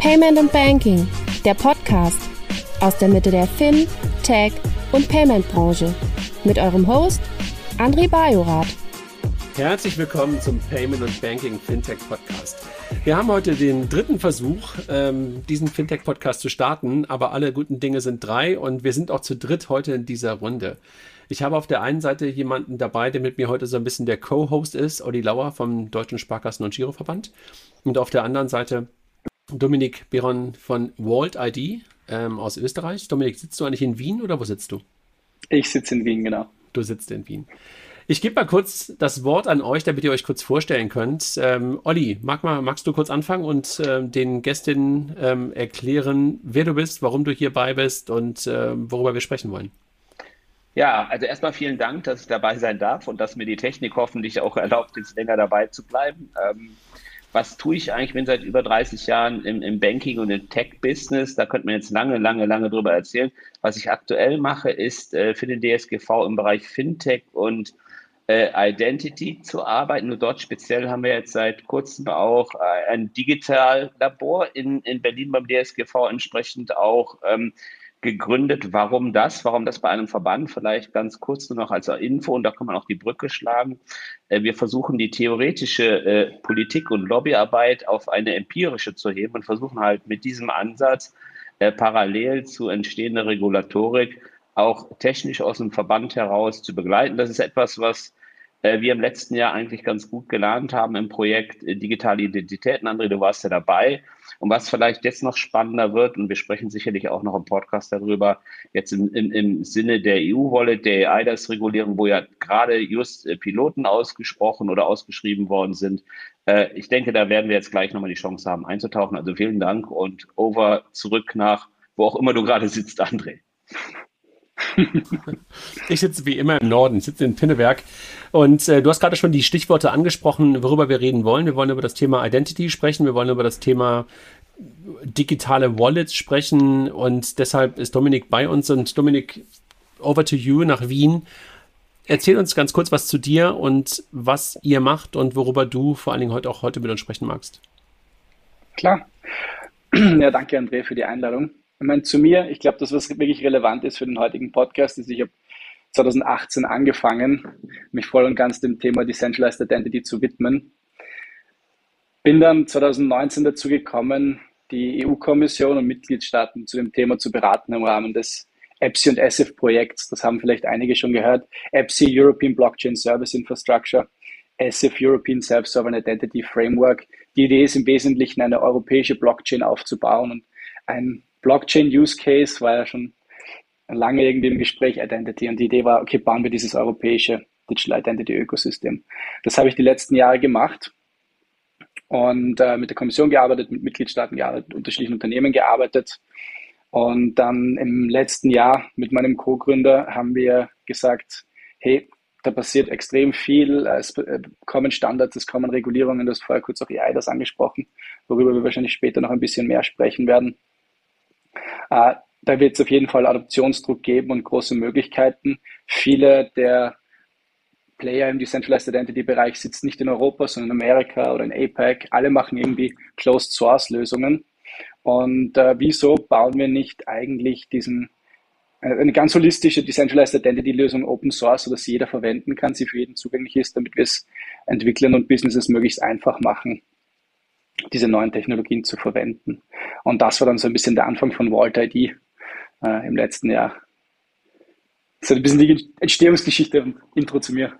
Payment und Banking, der Podcast aus der Mitte der Fin, Tech und Payment Branche mit eurem Host André Bajorath. Herzlich willkommen zum Payment und Banking Fintech Podcast. Wir haben heute den dritten Versuch, ähm, diesen Fintech Podcast zu starten, aber alle guten Dinge sind drei und wir sind auch zu dritt heute in dieser Runde. Ich habe auf der einen Seite jemanden dabei, der mit mir heute so ein bisschen der Co-Host ist, Olli Lauer vom Deutschen Sparkassen- und Giroverband. Und auf der anderen Seite Dominik Beron von Vault ID ähm, aus Österreich. Dominik, sitzt du eigentlich in Wien oder wo sitzt du? Ich sitze in Wien, genau. Du sitzt in Wien. Ich gebe mal kurz das Wort an euch, damit ihr euch kurz vorstellen könnt. Ähm, Olli, mag mal, magst du kurz anfangen und ähm, den Gästinnen ähm, erklären, wer du bist, warum du hierbei bist und ähm, worüber wir sprechen wollen? Ja, also erstmal vielen Dank, dass ich dabei sein darf und dass mir die Technik hoffentlich auch erlaubt, jetzt länger dabei zu bleiben. Ähm, was tue ich eigentlich? Ich bin seit über 30 Jahren im, im Banking und im Tech-Business. Da könnte man jetzt lange, lange, lange drüber erzählen. Was ich aktuell mache, ist äh, für den DSGV im Bereich Fintech und äh, Identity zu arbeiten. Nur dort speziell haben wir jetzt seit kurzem auch äh, ein Digitallabor in, in Berlin beim DSGV entsprechend auch ähm, gegründet. Warum das? Warum das bei einem Verband? Vielleicht ganz kurz nur noch als Info und da kann man auch die Brücke schlagen. Äh, wir versuchen die theoretische äh, Politik- und Lobbyarbeit auf eine empirische zu heben und versuchen halt mit diesem Ansatz äh, parallel zu entstehender Regulatorik auch technisch aus dem Verband heraus zu begleiten. Das ist etwas, was wir im letzten Jahr eigentlich ganz gut gelernt haben im Projekt Digitale Identitäten. André, du warst ja dabei. Und was vielleicht jetzt noch spannender wird, und wir sprechen sicherlich auch noch im Podcast darüber, jetzt im, im, im Sinne der EU-Wallet, der EIDAS-Regulierung, wo ja gerade just äh, Piloten ausgesprochen oder ausgeschrieben worden sind. Äh, ich denke, da werden wir jetzt gleich nochmal die Chance haben einzutauchen. Also vielen Dank und over zurück nach, wo auch immer du gerade sitzt, André. Ich sitze wie immer im Norden, ich sitze in Pinneberg. Und äh, du hast gerade schon die Stichworte angesprochen, worüber wir reden wollen. Wir wollen über das Thema Identity sprechen, wir wollen über das Thema digitale Wallets sprechen und deshalb ist Dominik bei uns. Und Dominik, over to you nach Wien. Erzähl uns ganz kurz was zu dir und was ihr macht und worüber du vor allen Dingen heute auch heute mit uns sprechen magst. Klar. Ja, danke André für die Einladung. Ich meine, zu mir, ich glaube, das, was wirklich relevant ist für den heutigen Podcast, ist, ich habe 2018 angefangen, mich voll und ganz dem Thema Decentralized Identity zu widmen. Bin dann 2019 dazu gekommen, die EU-Kommission und Mitgliedstaaten zu dem Thema zu beraten im Rahmen des EPSI und ESIF-Projekts. Das haben vielleicht einige schon gehört. EPSI, European Blockchain Service Infrastructure, ESIF, European Self-Sovereign Identity Framework. Die Idee ist im Wesentlichen, eine europäische Blockchain aufzubauen und ein Blockchain-Use-Case war ja schon lange irgendwie im Gespräch Identity und die Idee war, okay, bauen wir dieses europäische Digital Identity-Ökosystem. Das habe ich die letzten Jahre gemacht und äh, mit der Kommission gearbeitet, mit Mitgliedstaaten gearbeitet, unterschiedlichen Unternehmen gearbeitet. Und dann im letzten Jahr mit meinem Co-Gründer haben wir gesagt, hey, da passiert extrem viel, es äh, kommen Standards, es kommen Regulierungen, du hast vorher kurz auch AI das angesprochen, worüber wir wahrscheinlich später noch ein bisschen mehr sprechen werden. Äh, da wird es auf jeden Fall Adoptionsdruck geben und große Möglichkeiten. Viele der Player im Decentralized Identity Bereich sitzen nicht in Europa, sondern in Amerika oder in APEC. Alle machen irgendwie Closed Source Lösungen. Und äh, wieso bauen wir nicht eigentlich diesen äh, eine ganz holistische Decentralized Identity Lösung Open Source, sodass jeder verwenden kann, sie für jeden zugänglich ist, damit wir es Entwicklern und Businesses möglichst einfach machen, diese neuen Technologien zu verwenden. Und das war dann so ein bisschen der Anfang von Vault ID äh, im letzten Jahr. So ein bisschen die Entstehungsgeschichte und Intro zu mir.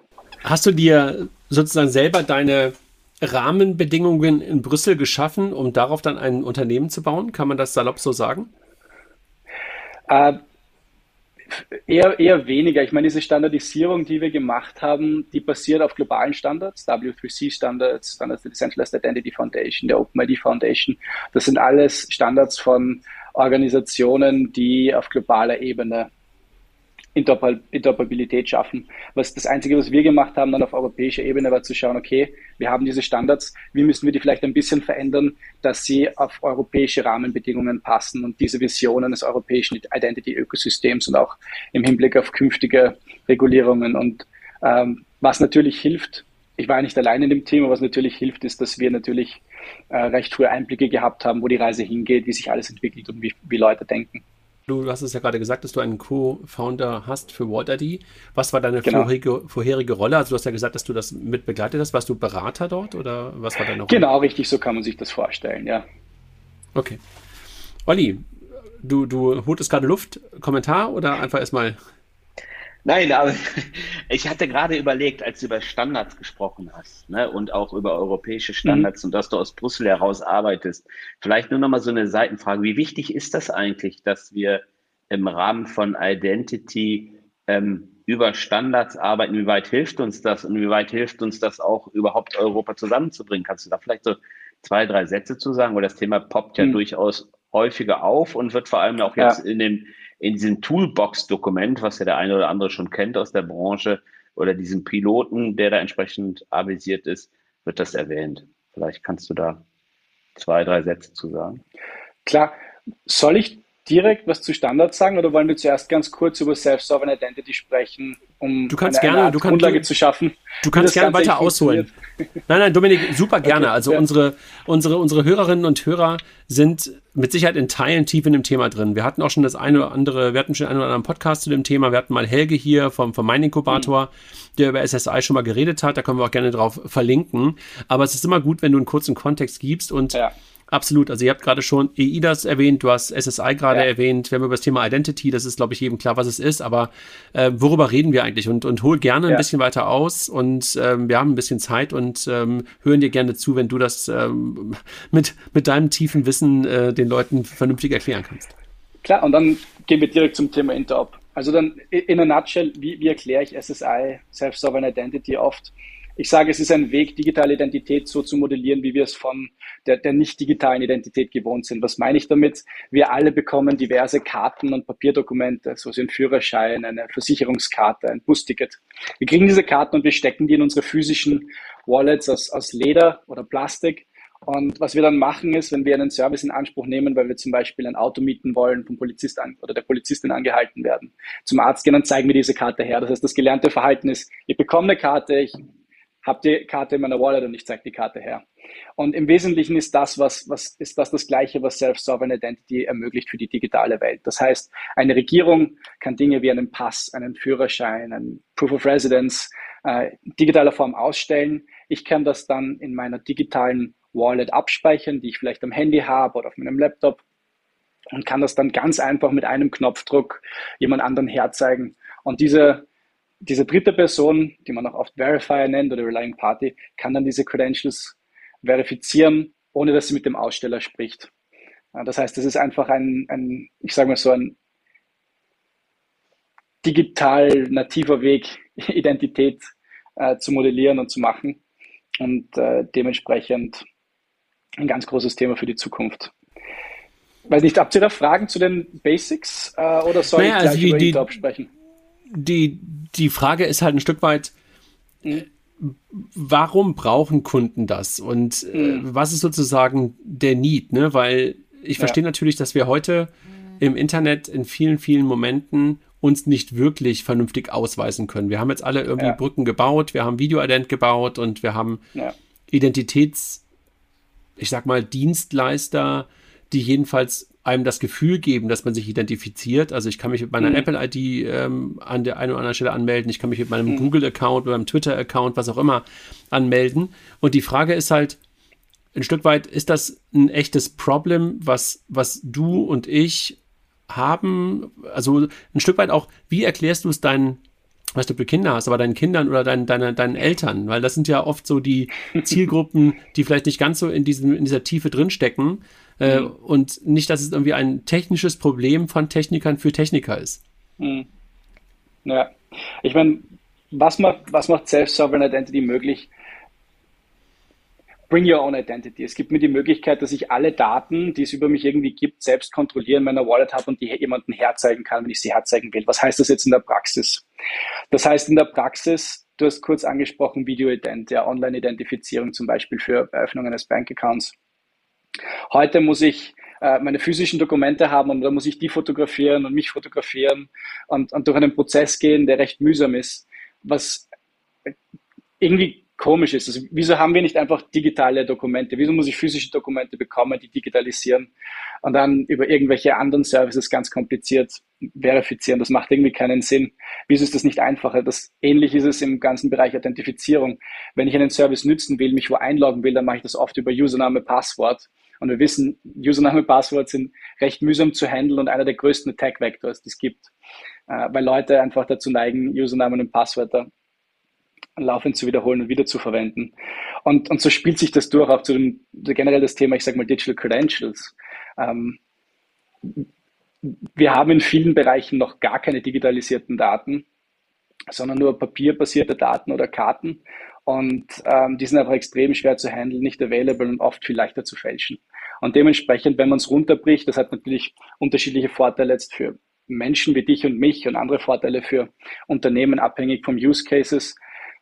Hast du dir sozusagen selber deine Rahmenbedingungen in Brüssel geschaffen, um darauf dann ein Unternehmen zu bauen? Kann man das salopp so sagen? Äh, Eher, eher weniger. Ich meine, diese Standardisierung, die wir gemacht haben, die basiert auf globalen Standards, W3C-Standards, Standards der Decentralized Identity Foundation, der OpenID Foundation. Das sind alles Standards von Organisationen, die auf globaler Ebene Interoperabilität schaffen. Was das Einzige, was wir gemacht haben dann auf europäischer Ebene, war zu schauen, okay, wir haben diese Standards, wie müssen wir die vielleicht ein bisschen verändern, dass sie auf europäische Rahmenbedingungen passen und diese Visionen des europäischen Identity-Ökosystems und auch im Hinblick auf künftige Regulierungen. Und ähm, was natürlich hilft, ich war nicht allein in dem Thema, was natürlich hilft, ist, dass wir natürlich äh, recht früh Einblicke gehabt haben, wo die Reise hingeht, wie sich alles entwickelt und wie, wie Leute denken. Du hast es ja gerade gesagt, dass du einen Co-Founder hast für WaltID. Was war deine genau. vorherige, vorherige, Rolle? Also du hast ja gesagt, dass du das mit begleitet hast. Warst du Berater dort oder was war deine Rolle? Genau, richtig, so kann man sich das vorstellen, ja. Okay. Olli, du, du holtest gerade Luft. Kommentar oder einfach erstmal Nein, aber ich hatte gerade überlegt, als du über Standards gesprochen hast ne, und auch über europäische Standards mhm. und dass du aus Brüssel heraus arbeitest, vielleicht nur noch mal so eine Seitenfrage. Wie wichtig ist das eigentlich, dass wir im Rahmen von Identity ähm, über Standards arbeiten? Wie weit hilft uns das und wie weit hilft uns das auch überhaupt Europa zusammenzubringen? Kannst du da vielleicht so zwei, drei Sätze zu sagen? Weil das Thema poppt ja mhm. durchaus häufiger auf und wird vor allem auch jetzt ja. in dem in diesem Toolbox-Dokument, was ja der eine oder andere schon kennt aus der Branche, oder diesem Piloten, der da entsprechend avisiert ist, wird das erwähnt. Vielleicht kannst du da zwei, drei Sätze zu sagen. Klar. Soll ich direkt was zu Standards sagen oder wollen wir zuerst ganz kurz über Self-Sovereign Identity sprechen, um du kannst eine, gerne, eine du kannst, Grundlage zu schaffen? Du kannst gerne weiter ausholen. Nein, nein, Dominik, super gerne. Okay, also ja. unsere, unsere, unsere Hörerinnen und Hörer sind mit Sicherheit in Teilen tief in dem Thema drin. Wir hatten auch schon das eine oder andere, wir hatten schon einen oder anderen Podcast zu dem Thema. Wir hatten mal Helge hier vom, vom Mein Inkubator, mhm. der über SSI schon mal geredet hat. Da können wir auch gerne drauf verlinken. Aber es ist immer gut, wenn du einen kurzen Kontext gibst und ja. Absolut. Also ihr habt gerade schon EIDAS erwähnt, du hast SSI gerade ja. erwähnt. Wir haben über das Thema Identity, das ist, glaube ich, jedem klar, was es ist. Aber äh, worüber reden wir eigentlich? Und, und hol gerne ja. ein bisschen weiter aus. Und ähm, wir haben ein bisschen Zeit und ähm, hören dir gerne zu, wenn du das ähm, mit, mit deinem tiefen Wissen äh, den Leuten vernünftig erklären kannst. Klar, und dann gehen wir direkt zum Thema Interop. Also dann in a nutshell, wie, wie erkläre ich SSI, Self-Sovereign Identity oft? Ich sage, es ist ein Weg, digitale Identität so zu modellieren, wie wir es von der, der nicht digitalen Identität gewohnt sind. Was meine ich damit? Wir alle bekommen diverse Karten und Papierdokumente, so wie ein Führerschein, eine Versicherungskarte, ein Busticket. Wir kriegen diese Karten und wir stecken die in unsere physischen Wallets aus, aus Leder oder Plastik. Und was wir dann machen ist, wenn wir einen Service in Anspruch nehmen, weil wir zum Beispiel ein Auto mieten wollen, vom Polizist an, oder der Polizistin angehalten werden, zum Arzt gehen, dann zeigen wir diese Karte her. Das heißt, das gelernte Verhalten ist, ich bekomme eine Karte, ich habe die Karte in meiner Wallet und ich zeige die Karte her. Und im Wesentlichen ist das, was, was ist das das Gleiche, was Self-Sovereign Identity ermöglicht für die digitale Welt. Das heißt, eine Regierung kann Dinge wie einen Pass, einen Führerschein, einen Proof of Residence äh, digitaler Form ausstellen. Ich kann das dann in meiner digitalen Wallet abspeichern, die ich vielleicht am Handy habe oder auf meinem Laptop und kann das dann ganz einfach mit einem Knopfdruck jemand anderen herzeigen. Und diese diese dritte Person, die man auch oft Verifier nennt oder Relying Party, kann dann diese Credentials verifizieren, ohne dass sie mit dem Aussteller spricht. Das heißt, das ist einfach ein, ein ich sage mal so, ein digital nativer Weg, Identität äh, zu modellieren und zu machen und äh, dementsprechend ein ganz großes Thema für die Zukunft. Weiß nicht, habt ihr da Fragen zu den Basics äh, oder soll naja, ich gleich also die, über die, sprechen? Die, die Frage ist halt ein Stück weit, warum brauchen Kunden das? Und äh, mhm. was ist sozusagen der Need? Ne? Weil ich ja. verstehe natürlich, dass wir heute im Internet in vielen, vielen Momenten uns nicht wirklich vernünftig ausweisen können. Wir haben jetzt alle irgendwie ja. Brücken gebaut, wir haben Videoident gebaut und wir haben ja. Identitäts, ich sag mal, Dienstleister, die jedenfalls einem das Gefühl geben, dass man sich identifiziert. Also ich kann mich mit meiner mhm. Apple-ID ähm, an der einen oder anderen Stelle anmelden, ich kann mich mit meinem mhm. Google-Account, mit meinem Twitter-Account, was auch immer, anmelden. Und die Frage ist halt, ein Stück weit, ist das ein echtes Problem, was, was du und ich haben? Also ein Stück weit auch, wie erklärst du es deinen weißt du, du Kinder hast, aber deinen Kindern oder deinen, deine, deinen Eltern, weil das sind ja oft so die Zielgruppen, die vielleicht nicht ganz so in, diesem, in dieser Tiefe drinstecken. Äh, mhm. Und nicht, dass es irgendwie ein technisches Problem von Technikern für Techniker ist. Mhm. Ja, ich meine, was macht, was macht Self-Sovereign Identity möglich? Bring Your Own Identity. Es gibt mir die Möglichkeit, dass ich alle Daten, die es über mich irgendwie gibt, selbst kontrollieren in meiner Wallet habe und die jemanden herzeigen kann, wenn ich sie herzeigen will. Was heißt das jetzt in der Praxis? Das heißt in der Praxis, du hast kurz angesprochen, Video-Ident, ja, Online-Identifizierung zum Beispiel für Eröffnung eines Bankaccounts. Heute muss ich äh, meine physischen Dokumente haben und da muss ich die fotografieren und mich fotografieren und, und durch einen Prozess gehen, der recht mühsam ist, was irgendwie komisch ist. Also, wieso haben wir nicht einfach digitale Dokumente? Wieso muss ich physische Dokumente bekommen, die digitalisieren und dann über irgendwelche anderen Services ganz kompliziert verifizieren? Das macht irgendwie keinen Sinn. Wieso ist das nicht einfacher? Das ähnlich ist es im ganzen Bereich Authentifizierung. Wenn ich einen Service nützen will, mich wo einloggen will, dann mache ich das oft über Username, Passwort. Und wir wissen, Username, Passwort sind recht mühsam zu handeln und einer der größten Attack-Vectors, die es gibt, äh, weil Leute einfach dazu neigen, Usernamen und Passwörter laufend zu wiederholen und wieder zu verwenden. Und, und so spielt sich das durch auch zu dem generell das Thema, ich sage mal, Digital Credentials. Ähm, wir haben in vielen Bereichen noch gar keine digitalisierten Daten, sondern nur papierbasierte Daten oder Karten. Und ähm, die sind einfach extrem schwer zu handeln, nicht available und oft viel leichter zu fälschen. Und dementsprechend, wenn man es runterbricht, das hat natürlich unterschiedliche Vorteile jetzt für Menschen wie dich und mich und andere Vorteile für Unternehmen abhängig vom Use Cases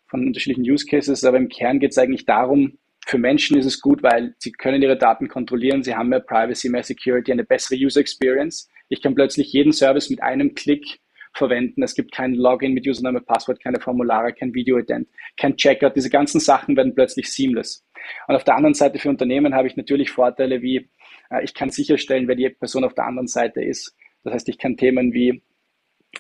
von unterschiedlichen Use Cases, aber im Kern geht es eigentlich darum, für Menschen ist es gut, weil sie können ihre Daten kontrollieren, sie haben mehr Privacy, mehr Security, eine bessere User Experience. Ich kann plötzlich jeden Service mit einem Klick verwenden. Es gibt kein Login mit Username, Passwort, keine Formulare, kein Video-Ident, kein Checkout. Diese ganzen Sachen werden plötzlich seamless. Und auf der anderen Seite für Unternehmen habe ich natürlich Vorteile wie, äh, ich kann sicherstellen, wer die Person auf der anderen Seite ist. Das heißt, ich kann Themen wie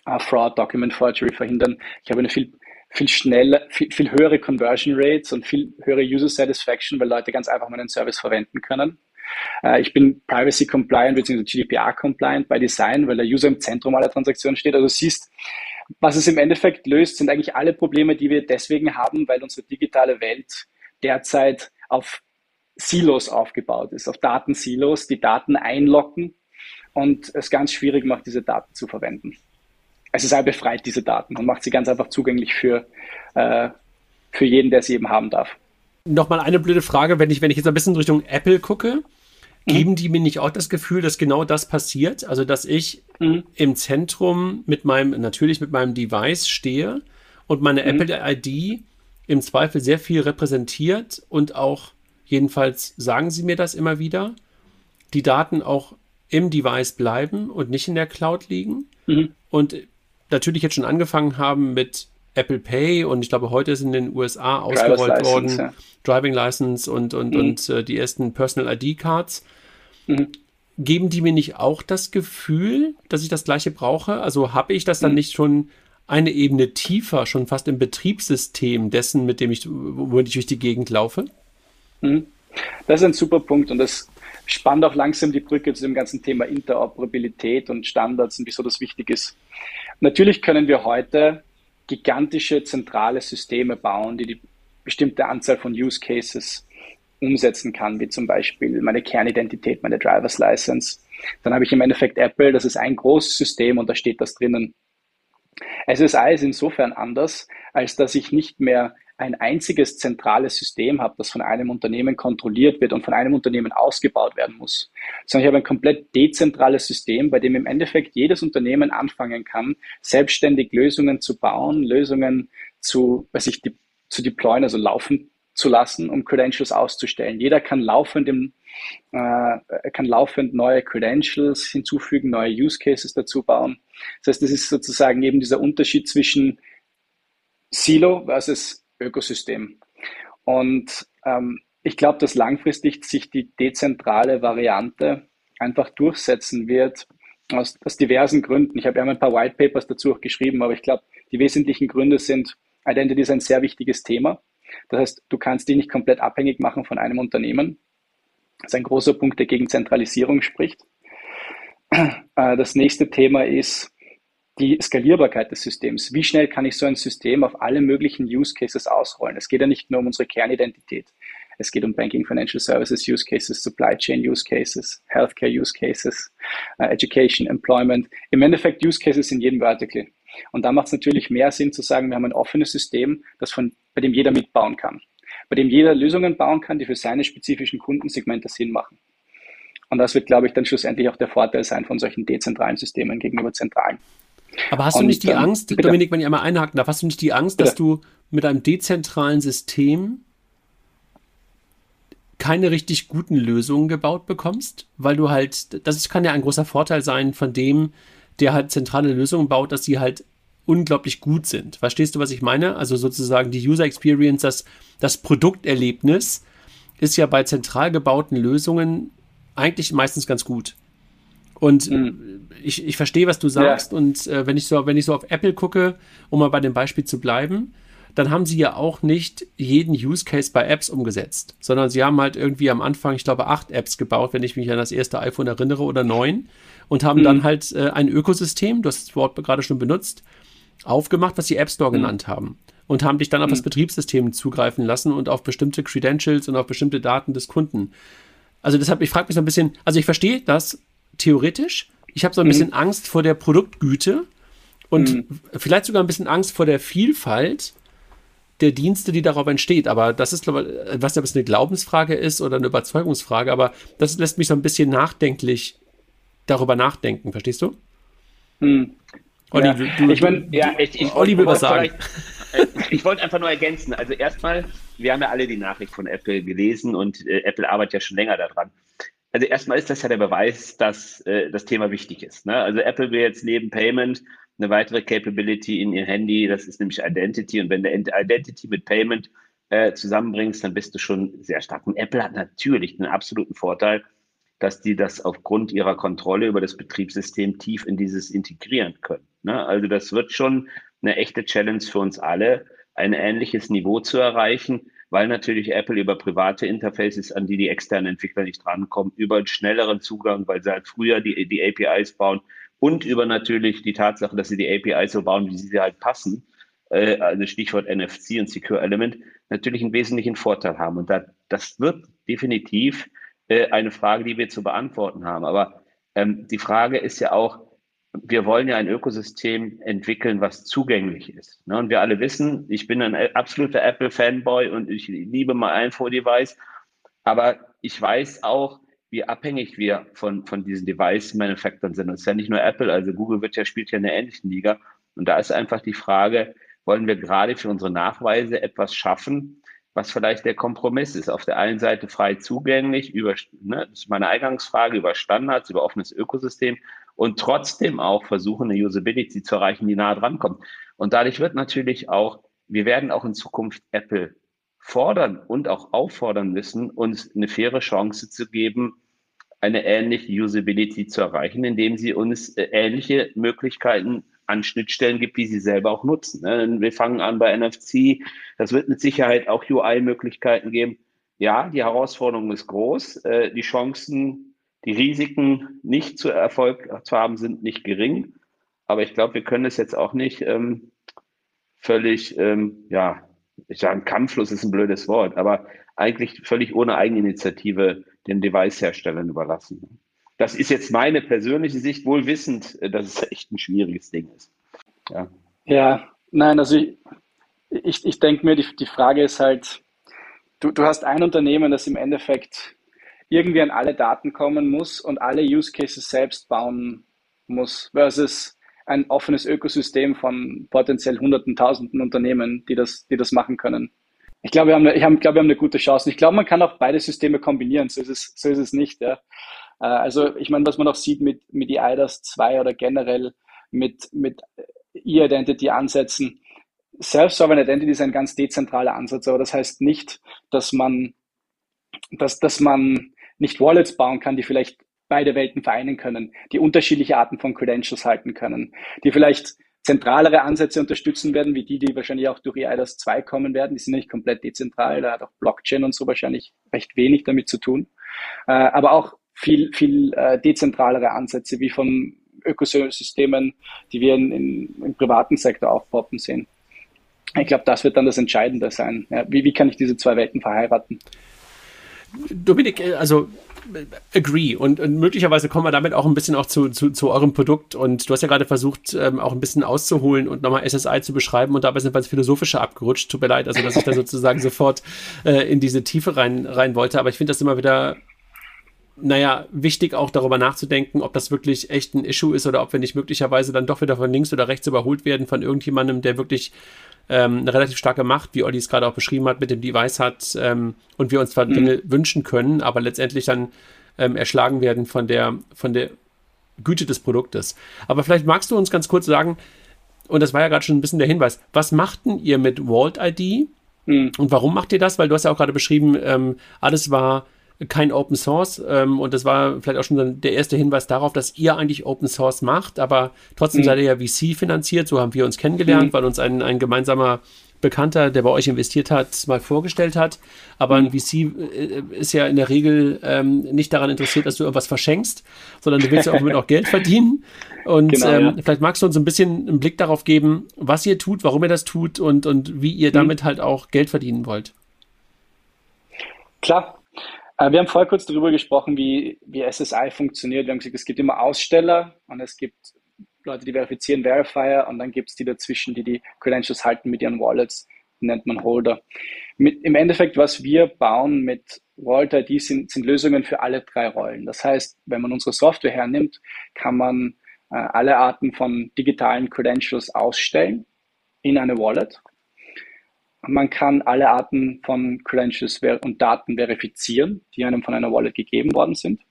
äh, Fraud, Document Forgery verhindern. Ich habe eine viel viel schneller, viel, viel höhere Conversion Rates und viel höhere User Satisfaction, weil Leute ganz einfach meinen Service verwenden können. Äh, ich bin Privacy Compliant bzw. GDPR Compliant by Design, weil der User im Zentrum aller Transaktionen steht. Also siehst, was es im Endeffekt löst, sind eigentlich alle Probleme, die wir deswegen haben, weil unsere digitale Welt derzeit auf Silos aufgebaut ist, auf Datensilos, die Daten einlocken und es ganz schwierig macht, diese Daten zu verwenden also sei befreit diese Daten und macht sie ganz einfach zugänglich für, äh, für jeden, der sie eben haben darf. Nochmal eine blöde Frage, wenn ich, wenn ich jetzt ein bisschen Richtung Apple gucke, mhm. geben die mir nicht auch das Gefühl, dass genau das passiert? Also, dass ich mhm. im Zentrum mit meinem, natürlich mit meinem Device stehe und meine mhm. Apple-ID im Zweifel sehr viel repräsentiert und auch, jedenfalls sagen sie mir das immer wieder, die Daten auch im Device bleiben und nicht in der Cloud liegen. Mhm. Und natürlich jetzt schon angefangen haben mit Apple Pay und ich glaube, heute ist in den USA ausgerollt worden ja. Driving License und, und, mhm. und äh, die ersten Personal ID Cards. Mhm. Geben die mir nicht auch das Gefühl, dass ich das gleiche brauche? Also habe ich das dann mhm. nicht schon eine Ebene tiefer, schon fast im Betriebssystem dessen, mit dem ich, womit ich durch die Gegend laufe? Mhm. Das ist ein super Punkt und das spannt auch langsam die Brücke zu dem ganzen Thema Interoperabilität und Standards und wieso das wichtig ist. Natürlich können wir heute gigantische zentrale Systeme bauen, die die bestimmte Anzahl von Use Cases umsetzen kann, wie zum Beispiel meine Kernidentität, meine Driver's License. Dann habe ich im Endeffekt Apple, das ist ein großes System und da steht das drinnen. SSI ist insofern anders, als dass ich nicht mehr ein einziges zentrales System habe, das von einem Unternehmen kontrolliert wird und von einem Unternehmen ausgebaut werden muss, sondern ich habe ein komplett dezentrales System, bei dem im Endeffekt jedes Unternehmen anfangen kann, selbstständig Lösungen zu bauen, Lösungen zu, weiß ich, zu deployen, also laufen zu lassen, um Credentials auszustellen. Jeder kann laufend, im, äh, kann laufend neue Credentials hinzufügen, neue Use Cases dazu bauen. Das heißt, das ist sozusagen eben dieser Unterschied zwischen Silo versus Ökosystem. Und ähm, ich glaube, dass langfristig sich die dezentrale Variante einfach durchsetzen wird, aus, aus diversen Gründen. Ich habe ja ein paar White Papers dazu auch geschrieben, aber ich glaube, die wesentlichen Gründe sind, Identity ist ein sehr wichtiges Thema. Das heißt, du kannst dich nicht komplett abhängig machen von einem Unternehmen. Das ist ein großer Punkt, der gegen Zentralisierung spricht. Äh, das nächste Thema ist, die Skalierbarkeit des Systems. Wie schnell kann ich so ein System auf alle möglichen Use Cases ausrollen? Es geht ja nicht nur um unsere Kernidentität. Es geht um Banking, Financial Services Use Cases, Supply Chain Use Cases, Healthcare Use Cases, uh, Education, Employment. Im Endeffekt Use Cases in jedem Vertical. Und da macht es natürlich mehr Sinn zu sagen, wir haben ein offenes System, das von, bei dem jeder mitbauen kann. Bei dem jeder Lösungen bauen kann, die für seine spezifischen Kundensegmente Sinn machen. Und das wird, glaube ich, dann schlussendlich auch der Vorteil sein von solchen dezentralen Systemen gegenüber zentralen. Aber hast du nicht die Angst, bitte. Dominik, wenn ich einmal einhaken darf, hast du nicht die Angst, bitte. dass du mit einem dezentralen System keine richtig guten Lösungen gebaut bekommst? Weil du halt, das kann ja ein großer Vorteil sein von dem, der halt zentrale Lösungen baut, dass sie halt unglaublich gut sind. Verstehst du, was ich meine? Also sozusagen die User Experience, das, das Produkterlebnis ist ja bei zentral gebauten Lösungen eigentlich meistens ganz gut. Und mhm. ich, ich verstehe, was du sagst. Ja. Und äh, wenn ich so, wenn ich so auf Apple gucke, um mal bei dem Beispiel zu bleiben, dann haben sie ja auch nicht jeden Use Case bei Apps umgesetzt, sondern sie haben halt irgendwie am Anfang, ich glaube, acht Apps gebaut, wenn ich mich an das erste iPhone erinnere, oder neun, und haben mhm. dann halt äh, ein Ökosystem, du hast das Wort gerade schon benutzt, aufgemacht, was sie App Store mhm. genannt haben. Und haben dich dann auf das mhm. Betriebssystem zugreifen lassen und auf bestimmte Credentials und auf bestimmte Daten des Kunden. Also deshalb, ich frage mich so ein bisschen, also ich verstehe das theoretisch. Ich habe so ein mhm. bisschen Angst vor der Produktgüte und mhm. vielleicht sogar ein bisschen Angst vor der Vielfalt der Dienste, die darauf entsteht. Aber das ist, glaube ich, was ja eine Glaubensfrage ist oder eine Überzeugungsfrage, aber das lässt mich so ein bisschen nachdenklich darüber nachdenken, verstehst du? Hm. Olli, ja. du, ich mein, ja, ich, ich Olli will was sagen. Ich wollte einfach nur ergänzen. Also erstmal, wir haben ja alle die Nachricht von Apple gelesen und äh, Apple arbeitet ja schon länger daran. Also erstmal ist das ja der Beweis, dass äh, das Thema wichtig ist. Ne? Also Apple will jetzt neben Payment eine weitere Capability in ihr Handy, das ist nämlich Identity. Und wenn du Identity mit Payment äh, zusammenbringst, dann bist du schon sehr stark. Und Apple hat natürlich einen absoluten Vorteil, dass die das aufgrund ihrer Kontrolle über das Betriebssystem tief in dieses integrieren können. Ne? Also das wird schon eine echte Challenge für uns alle, ein ähnliches Niveau zu erreichen, weil natürlich Apple über private Interfaces, an die die externen Entwickler nicht rankommen, über einen schnelleren Zugang, weil sie halt früher die, die APIs bauen und über natürlich die Tatsache, dass sie die APIs so bauen, wie sie halt passen, äh, also Stichwort NFC und Secure Element, natürlich einen wesentlichen Vorteil haben. Und da, das wird definitiv äh, eine Frage, die wir zu beantworten haben. Aber ähm, die Frage ist ja auch, wir wollen ja ein Ökosystem entwickeln, was zugänglich ist. Ne? Und wir alle wissen, ich bin ein absoluter Apple-Fanboy und ich liebe mein Info-Device. Aber ich weiß auch, wie abhängig wir von, von diesen Device-Manufacturern sind. Und es ist ja nicht nur Apple, also Google wird ja, spielt ja in der ähnlichen Liga. Und da ist einfach die Frage, wollen wir gerade für unsere Nachweise etwas schaffen, was vielleicht der Kompromiss ist. Auf der einen Seite frei zugänglich, über, ne, das ist meine Eingangsfrage, über Standards, über offenes Ökosystem und trotzdem auch versuchen, eine Usability zu erreichen, die nah dran kommt. Und dadurch wird natürlich auch, wir werden auch in Zukunft Apple fordern und auch auffordern müssen, uns eine faire Chance zu geben, eine ähnliche Usability zu erreichen, indem sie uns äh, ähnliche Möglichkeiten an Schnittstellen gibt, die sie selber auch nutzen. Ne? Wir fangen an bei NFC, das wird mit Sicherheit auch UI-Möglichkeiten geben. Ja, die Herausforderung ist groß, äh, die Chancen, die Risiken nicht zu Erfolg zu haben, sind nicht gering. Aber ich glaube, wir können es jetzt auch nicht ähm, völlig ähm, ja, ich sage, kampflos ist ein blödes Wort, aber eigentlich völlig ohne Eigeninitiative den Device-Herstellern überlassen. Das ist jetzt meine persönliche Sicht, wohl wissend, dass es echt ein schwieriges Ding ist. Ja, ja nein, also ich, ich, ich denke mir, die, die Frage ist halt, du, du hast ein Unternehmen, das im Endeffekt irgendwie an alle Daten kommen muss und alle Use Cases selbst bauen muss, versus ein offenes Ökosystem von potenziell hunderten, tausenden Unternehmen, die das, die das machen können. Ich glaube, wir haben, ich glaube, wir haben eine gute Chance. Ich glaube, man kann auch beide Systeme kombinieren. So ist es, so ist es nicht. Ja. Äh, also, ich meine, was man auch sieht mit, mit EIDAS 2 oder generell mit, mit E-Identity-Ansätzen. Self-Sovereign Identity ist ein ganz dezentraler Ansatz, aber das heißt nicht, dass man, dass, dass man nicht Wallets bauen kann, die vielleicht beide Welten vereinen können, die unterschiedliche Arten von Credentials halten können, die vielleicht zentralere Ansätze unterstützen werden, wie die, die wahrscheinlich auch durch EIDAS 2 kommen werden. Die sind nicht komplett dezentral, da hat auch Blockchain und so wahrscheinlich recht wenig damit zu tun. Äh, aber auch viel, viel äh, dezentralere Ansätze wie von Ökosystemen, die wir in, in, im privaten Sektor aufpoppen sehen. Ich glaube, das wird dann das Entscheidende sein. Ja, wie, wie kann ich diese zwei Welten verheiraten? Dominik, äh, also agree. Und, und, möglicherweise kommen wir damit auch ein bisschen auch zu, zu, zu eurem Produkt. Und du hast ja gerade versucht, ähm, auch ein bisschen auszuholen und nochmal SSI zu beschreiben. Und dabei sind wir ins Philosophische abgerutscht. Tut mir leid, also dass ich da sozusagen sofort äh, in diese Tiefe rein, rein wollte. Aber ich finde das immer wieder naja, wichtig auch darüber nachzudenken, ob das wirklich echt ein Issue ist oder ob wir nicht möglicherweise dann doch wieder von links oder rechts überholt werden von irgendjemandem, der wirklich ähm, eine relativ starke Macht, wie Olli es gerade auch beschrieben hat, mit dem Device hat ähm, und wir uns zwar mhm. Dinge wünschen können, aber letztendlich dann ähm, erschlagen werden von der, von der Güte des Produktes. Aber vielleicht magst du uns ganz kurz sagen, und das war ja gerade schon ein bisschen der Hinweis, was machten ihr mit Vault ID mhm. und warum macht ihr das? Weil du hast ja auch gerade beschrieben, ähm, alles war kein Open Source ähm, und das war vielleicht auch schon der erste Hinweis darauf, dass ihr eigentlich Open Source macht, aber trotzdem mhm. seid ihr ja VC finanziert, so haben wir uns kennengelernt, mhm. weil uns ein, ein gemeinsamer Bekannter, der bei euch investiert hat, mal vorgestellt hat. Aber ein mhm. VC äh, ist ja in der Regel ähm, nicht daran interessiert, dass du irgendwas verschenkst, sondern du willst ja auch damit auch Geld verdienen. Und genau, ähm, ja. vielleicht magst du uns ein bisschen einen Blick darauf geben, was ihr tut, warum ihr das tut und, und wie ihr mhm. damit halt auch Geld verdienen wollt. Klar. Äh, wir haben vorher kurz darüber gesprochen, wie, wie SSI funktioniert. Wir haben gesagt, es gibt immer Aussteller und es gibt Leute, die verifizieren Verifier und dann gibt es die dazwischen, die die Credentials halten mit ihren Wallets, die nennt man Holder. Mit, Im Endeffekt, was wir bauen mit Wallet ID sind, sind Lösungen für alle drei Rollen. Das heißt, wenn man unsere Software hernimmt, kann man äh, alle Arten von digitalen Credentials ausstellen in eine Wallet. Man kann alle Arten von Credentials und Daten verifizieren, die einem von einer Wallet gegeben worden sind.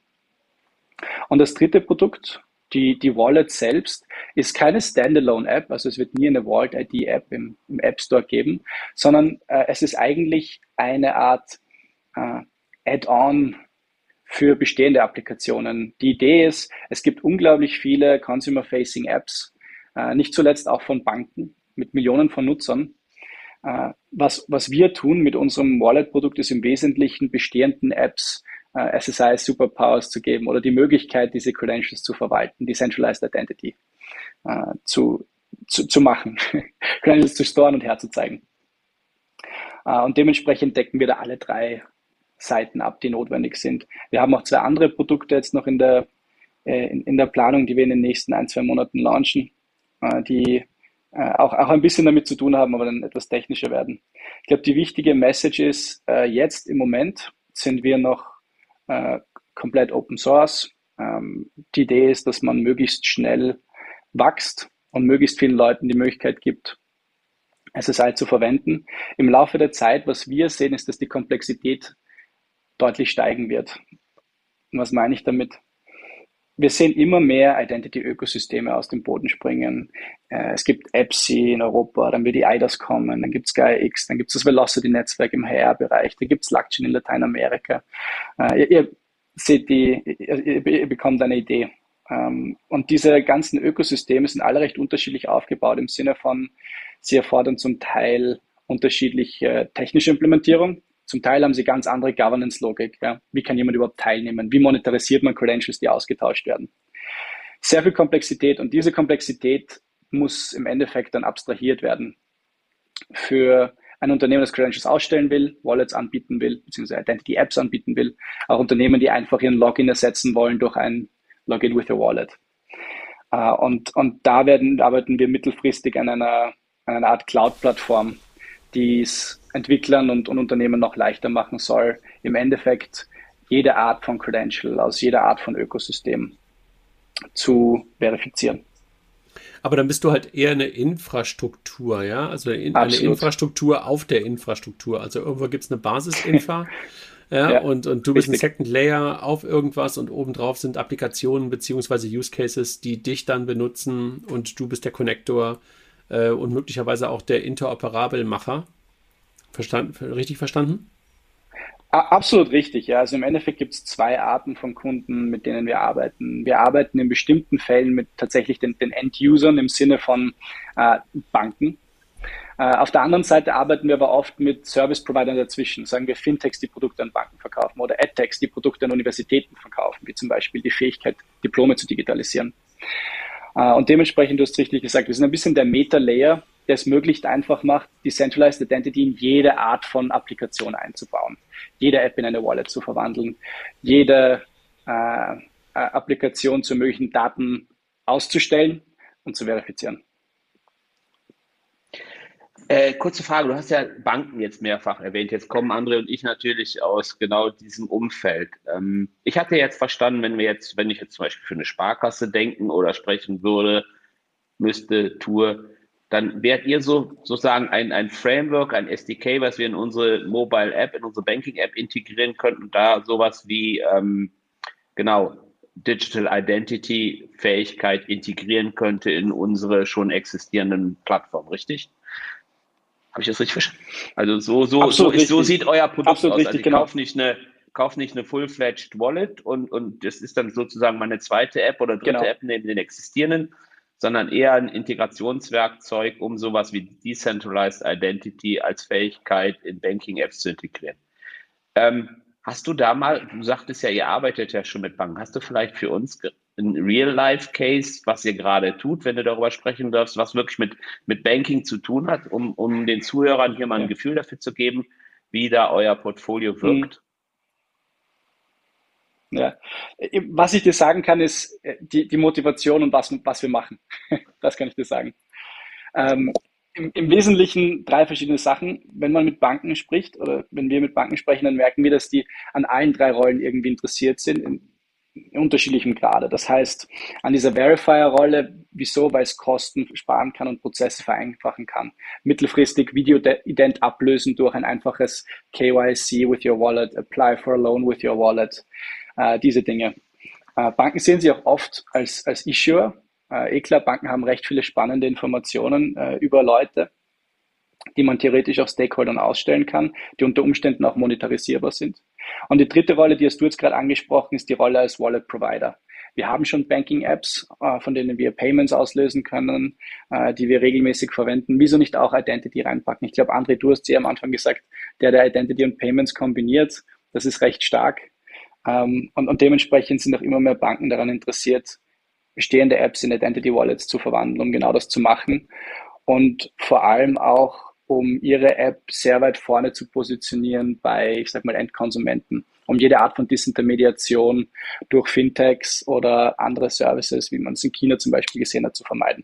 Und das dritte Produkt, die, die Wallet selbst ist keine Standalone-App, also es wird nie eine Wallet-ID-App im, im, App Store geben, sondern äh, es ist eigentlich eine Art äh, Add-on für bestehende Applikationen. Die Idee ist, es gibt unglaublich viele Consumer-Facing Apps, äh, nicht zuletzt auch von Banken mit Millionen von Nutzern. Äh, was, was wir tun mit unserem Wallet-Produkt ist im Wesentlichen bestehenden Apps äh, SSI Superpowers zu geben oder die Möglichkeit, diese Credentials zu verwalten, Decentralized Identity äh, zu, zu, zu machen, Credentials zu storen und herzuzeigen. Und dementsprechend decken wir da alle drei Seiten ab, die notwendig sind. Wir haben auch zwei andere Produkte jetzt noch in der, in, in, der Planung, die wir in den nächsten ein, zwei Monaten launchen, die auch, auch ein bisschen damit zu tun haben, aber dann etwas technischer werden. Ich glaube, die wichtige Message ist, jetzt im Moment sind wir noch äh, komplett Open Source. Ähm, die Idee ist, dass man möglichst schnell wächst und möglichst vielen Leuten die Möglichkeit gibt, SSI zu verwenden. Im Laufe der Zeit, was wir sehen, ist, dass die Komplexität deutlich steigen wird. Und was meine ich damit? Wir sehen immer mehr Identity-Ökosysteme aus dem Boden springen. Äh, es gibt EPSI in Europa, dann wird die IDAS kommen, dann gibt es GaiaX, dann gibt es das Velocity-Netzwerk im HR-Bereich, da gibt es Luckchain in Lateinamerika. Äh, ihr, ihr seht die, ihr, ihr bekommt eine Idee. Ähm, und diese ganzen Ökosysteme sind alle recht unterschiedlich aufgebaut im Sinne von, sie erfordern zum Teil unterschiedliche technische Implementierung. Zum Teil haben sie ganz andere Governance-Logik. Ja. Wie kann jemand überhaupt teilnehmen? Wie monetarisiert man Credentials, die ausgetauscht werden? Sehr viel Komplexität und diese Komplexität muss im Endeffekt dann abstrahiert werden. Für ein Unternehmen, das Credentials ausstellen will, Wallets anbieten will, beziehungsweise Identity-Apps anbieten will, auch Unternehmen, die einfach ihren Login ersetzen wollen durch ein Login with your Wallet. Uh, und, und da werden, arbeiten wir mittelfristig an einer, an einer Art Cloud-Plattform, die es Entwicklern und, und Unternehmen noch leichter machen soll, im Endeffekt jede Art von Credential aus jeder Art von Ökosystem zu verifizieren. Aber dann bist du halt eher eine Infrastruktur, ja? Also eine, eine Infrastruktur auf der Infrastruktur. Also irgendwo gibt es eine Basisinfra. ja, ja, und, und du bist ein Second Layer auf irgendwas und obendrauf sind Applikationen beziehungsweise Use Cases, die dich dann benutzen und du bist der Connector äh, und möglicherweise auch der Interoperabelmacher. Verstand, richtig verstanden? Absolut richtig, ja. Also im Endeffekt gibt es zwei Arten von Kunden, mit denen wir arbeiten. Wir arbeiten in bestimmten Fällen mit tatsächlich den, den End-Usern im Sinne von äh, Banken. Äh, auf der anderen Seite arbeiten wir aber oft mit Service-Providern dazwischen, sagen wir Fintechs, die Produkte an Banken verkaufen oder EdTechs, die Produkte an Universitäten verkaufen, wie zum Beispiel die Fähigkeit, Diplome zu digitalisieren. Äh, und dementsprechend, du hast richtig gesagt, wir sind ein bisschen der Meta-Layer, der es möglichst einfach macht, Decentralized Identity in jede Art von Applikation einzubauen, jede App in eine Wallet zu verwandeln, jede äh, äh Applikation zu möglichen Daten auszustellen und zu verifizieren. Äh, kurze Frage, du hast ja Banken jetzt mehrfach erwähnt. Jetzt kommen André und ich natürlich aus genau diesem Umfeld. Ähm, ich hatte jetzt verstanden, wenn wir jetzt, wenn ich jetzt zum Beispiel für eine Sparkasse denken oder sprechen würde, müsste, tue, dann wärt ihr so sozusagen ein, ein Framework, ein SDK, was wir in unsere Mobile App, in unsere Banking App integrieren könnten, da sowas wie ähm, genau Digital Identity Fähigkeit integrieren könnte in unsere schon existierenden Plattformen, richtig? Habe ich das richtig verstanden? Also so, so, so, ist, so, sieht euer Produkt Absolut aus. Richtig, also ich genau. kaufe nicht eine, kauf nicht eine full-fledged Wallet und, und das ist dann sozusagen meine zweite App oder dritte genau. App neben den existierenden, sondern eher ein Integrationswerkzeug, um sowas wie Decentralized Identity als Fähigkeit in Banking-Apps zu integrieren. Ähm, hast du da mal, du sagtest ja, ihr arbeitet ja schon mit Banken, hast du vielleicht für uns ein Real-Life-Case, was ihr gerade tut, wenn du darüber sprechen darfst, was wirklich mit, mit Banking zu tun hat, um, um den Zuhörern hier mal ein Gefühl dafür zu geben, wie da euer Portfolio wirkt? Ja, was ich dir sagen kann, ist äh, die, die Motivation und was, was wir machen. das kann ich dir sagen. Ähm, im, Im Wesentlichen drei verschiedene Sachen. Wenn man mit Banken spricht oder wenn wir mit Banken sprechen, dann merken wir, dass die an allen drei Rollen irgendwie interessiert sind, in, in unterschiedlichem Grade. Das heißt, an dieser Verifier-Rolle, wieso? Weil es Kosten sparen kann und Prozesse vereinfachen kann. Mittelfristig Video-Ident ablösen durch ein einfaches KYC with your wallet, apply for a loan with your wallet äh, diese Dinge. Äh, Banken sehen sich auch oft als, als Issuer. Äh, eh klar, Banken haben recht viele spannende Informationen äh, über Leute, die man theoretisch auch Stakeholdern ausstellen kann, die unter Umständen auch monetarisierbar sind. Und die dritte Rolle, die hast du jetzt gerade angesprochen, ist die Rolle als Wallet Provider. Wir haben schon Banking-Apps, äh, von denen wir Payments auslösen können, äh, die wir regelmäßig verwenden. Wieso nicht auch Identity reinpacken? Ich glaube, André, du hast ja am Anfang gesagt, der, der Identity und Payments kombiniert, das ist recht stark. Ähm, und, und dementsprechend sind auch immer mehr Banken daran interessiert, bestehende Apps in Identity Wallets zu verwandeln, um genau das zu machen. Und vor allem auch, um ihre App sehr weit vorne zu positionieren bei, ich sag mal, Endkonsumenten, um jede Art von Disintermediation durch Fintechs oder andere Services, wie man es in China zum Beispiel gesehen hat, zu vermeiden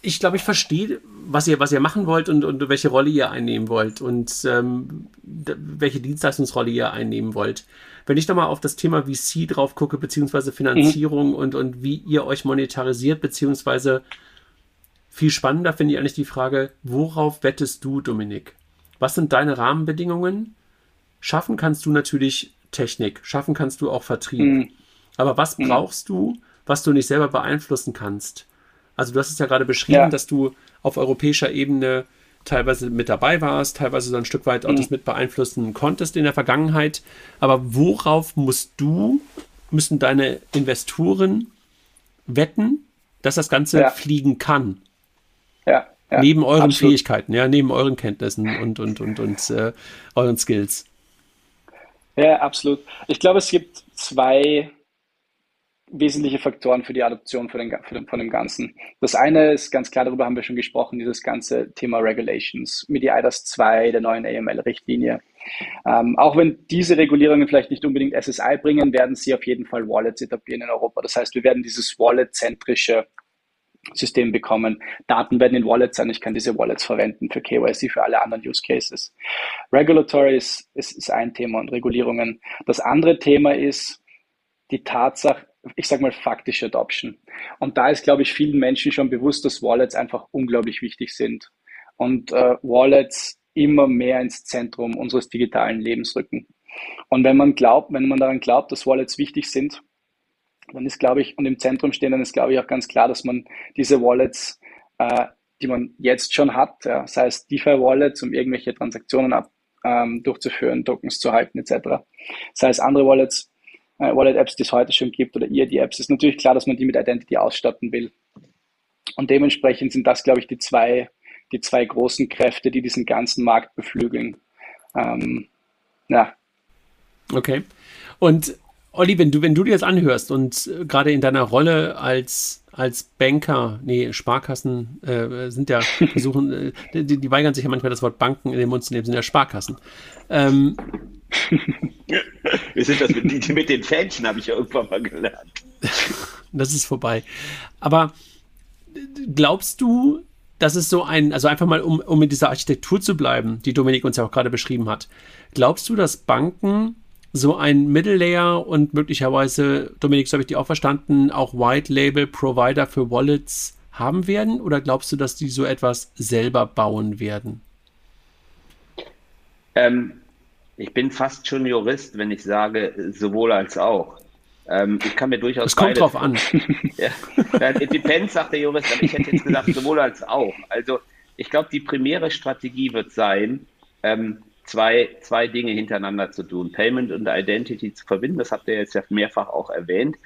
ich glaube, ich verstehe, was ihr, was ihr machen wollt und, und welche Rolle ihr einnehmen wollt und ähm, welche Dienstleistungsrolle ihr einnehmen wollt. Wenn ich nochmal auf das Thema VC drauf gucke, beziehungsweise Finanzierung mhm. und, und wie ihr euch monetarisiert, beziehungsweise viel spannender finde ich eigentlich die Frage, worauf wettest du, Dominik? Was sind deine Rahmenbedingungen? Schaffen kannst du natürlich Technik, schaffen kannst du auch Vertrieb. Mhm. Aber was mhm. brauchst du, was du nicht selber beeinflussen kannst? Also du hast es ja gerade beschrieben, ja. dass du auf europäischer Ebene teilweise mit dabei warst, teilweise so ein Stück weit auch mhm. das mit beeinflussen konntest in der Vergangenheit. Aber worauf musst du, müssen deine Investoren wetten, dass das Ganze ja. fliegen kann? Ja. ja neben euren absolut. Fähigkeiten, ja, neben euren Kenntnissen und, und, und, und äh, euren Skills. Ja, absolut. Ich glaube, es gibt zwei wesentliche Faktoren für die Adoption von, den, von dem Ganzen. Das eine ist ganz klar, darüber haben wir schon gesprochen, dieses ganze Thema Regulations, mit die IDAS 2, der neuen AML-Richtlinie. Ähm, auch wenn diese Regulierungen vielleicht nicht unbedingt SSI bringen, werden sie auf jeden Fall Wallets etablieren in Europa. Das heißt, wir werden dieses Wallet-zentrische System bekommen. Daten werden in Wallets sein. Ich kann diese Wallets verwenden für KYC, für alle anderen Use Cases. Regulatory ist, ist, ist ein Thema und Regulierungen. Das andere Thema ist die Tatsache, ich sage mal, faktische Adoption. Und da ist, glaube ich, vielen Menschen schon bewusst, dass Wallets einfach unglaublich wichtig sind. Und äh, Wallets immer mehr ins Zentrum unseres digitalen Lebens rücken. Und wenn man glaubt, wenn man daran glaubt, dass Wallets wichtig sind, dann ist, glaube ich, und im Zentrum stehen, dann ist, glaube ich, auch ganz klar, dass man diese Wallets, äh, die man jetzt schon hat, ja, sei es DeFi-Wallets, um irgendwelche Transaktionen ab, ähm, durchzuführen, Tokens zu halten, etc., sei es andere Wallets, äh, Wallet-Apps, die es heute schon gibt oder EID-Apps, ist natürlich klar, dass man die mit Identity ausstatten will. Und dementsprechend sind das, glaube ich, die zwei, die zwei großen Kräfte, die diesen ganzen Markt beflügeln. Ähm, ja. Okay. Und Olli, wenn du, wenn du dir das anhörst und äh, gerade in deiner Rolle als, als Banker, nee, Sparkassen äh, sind ja, versuchen, äh, die, die, weigern sich ja manchmal das Wort Banken in den Mund zu nehmen, sind ja Sparkassen. Ähm, Wir sind das mit, mit den Fähnchen, habe ich ja irgendwann mal gelernt. Das ist vorbei. Aber glaubst du, dass es so ein, also einfach mal, um, um in dieser Architektur zu bleiben, die Dominik uns ja auch gerade beschrieben hat, glaubst du, dass Banken so ein Middle Layer und möglicherweise, Dominik, so habe ich die auch verstanden, auch White Label Provider für Wallets haben werden? Oder glaubst du, dass die so etwas selber bauen werden? Ähm, ich bin fast schon Jurist, wenn ich sage, sowohl als auch. Ähm, ich kann mir durchaus. Es kommt drauf an. ja, it depends, sagt der Jurist, aber ich hätte jetzt gesagt, sowohl als auch. Also, ich glaube, die primäre Strategie wird sein, ähm, zwei, zwei Dinge hintereinander zu tun. Payment und Identity zu verbinden, das habt ihr jetzt ja mehrfach auch erwähnt.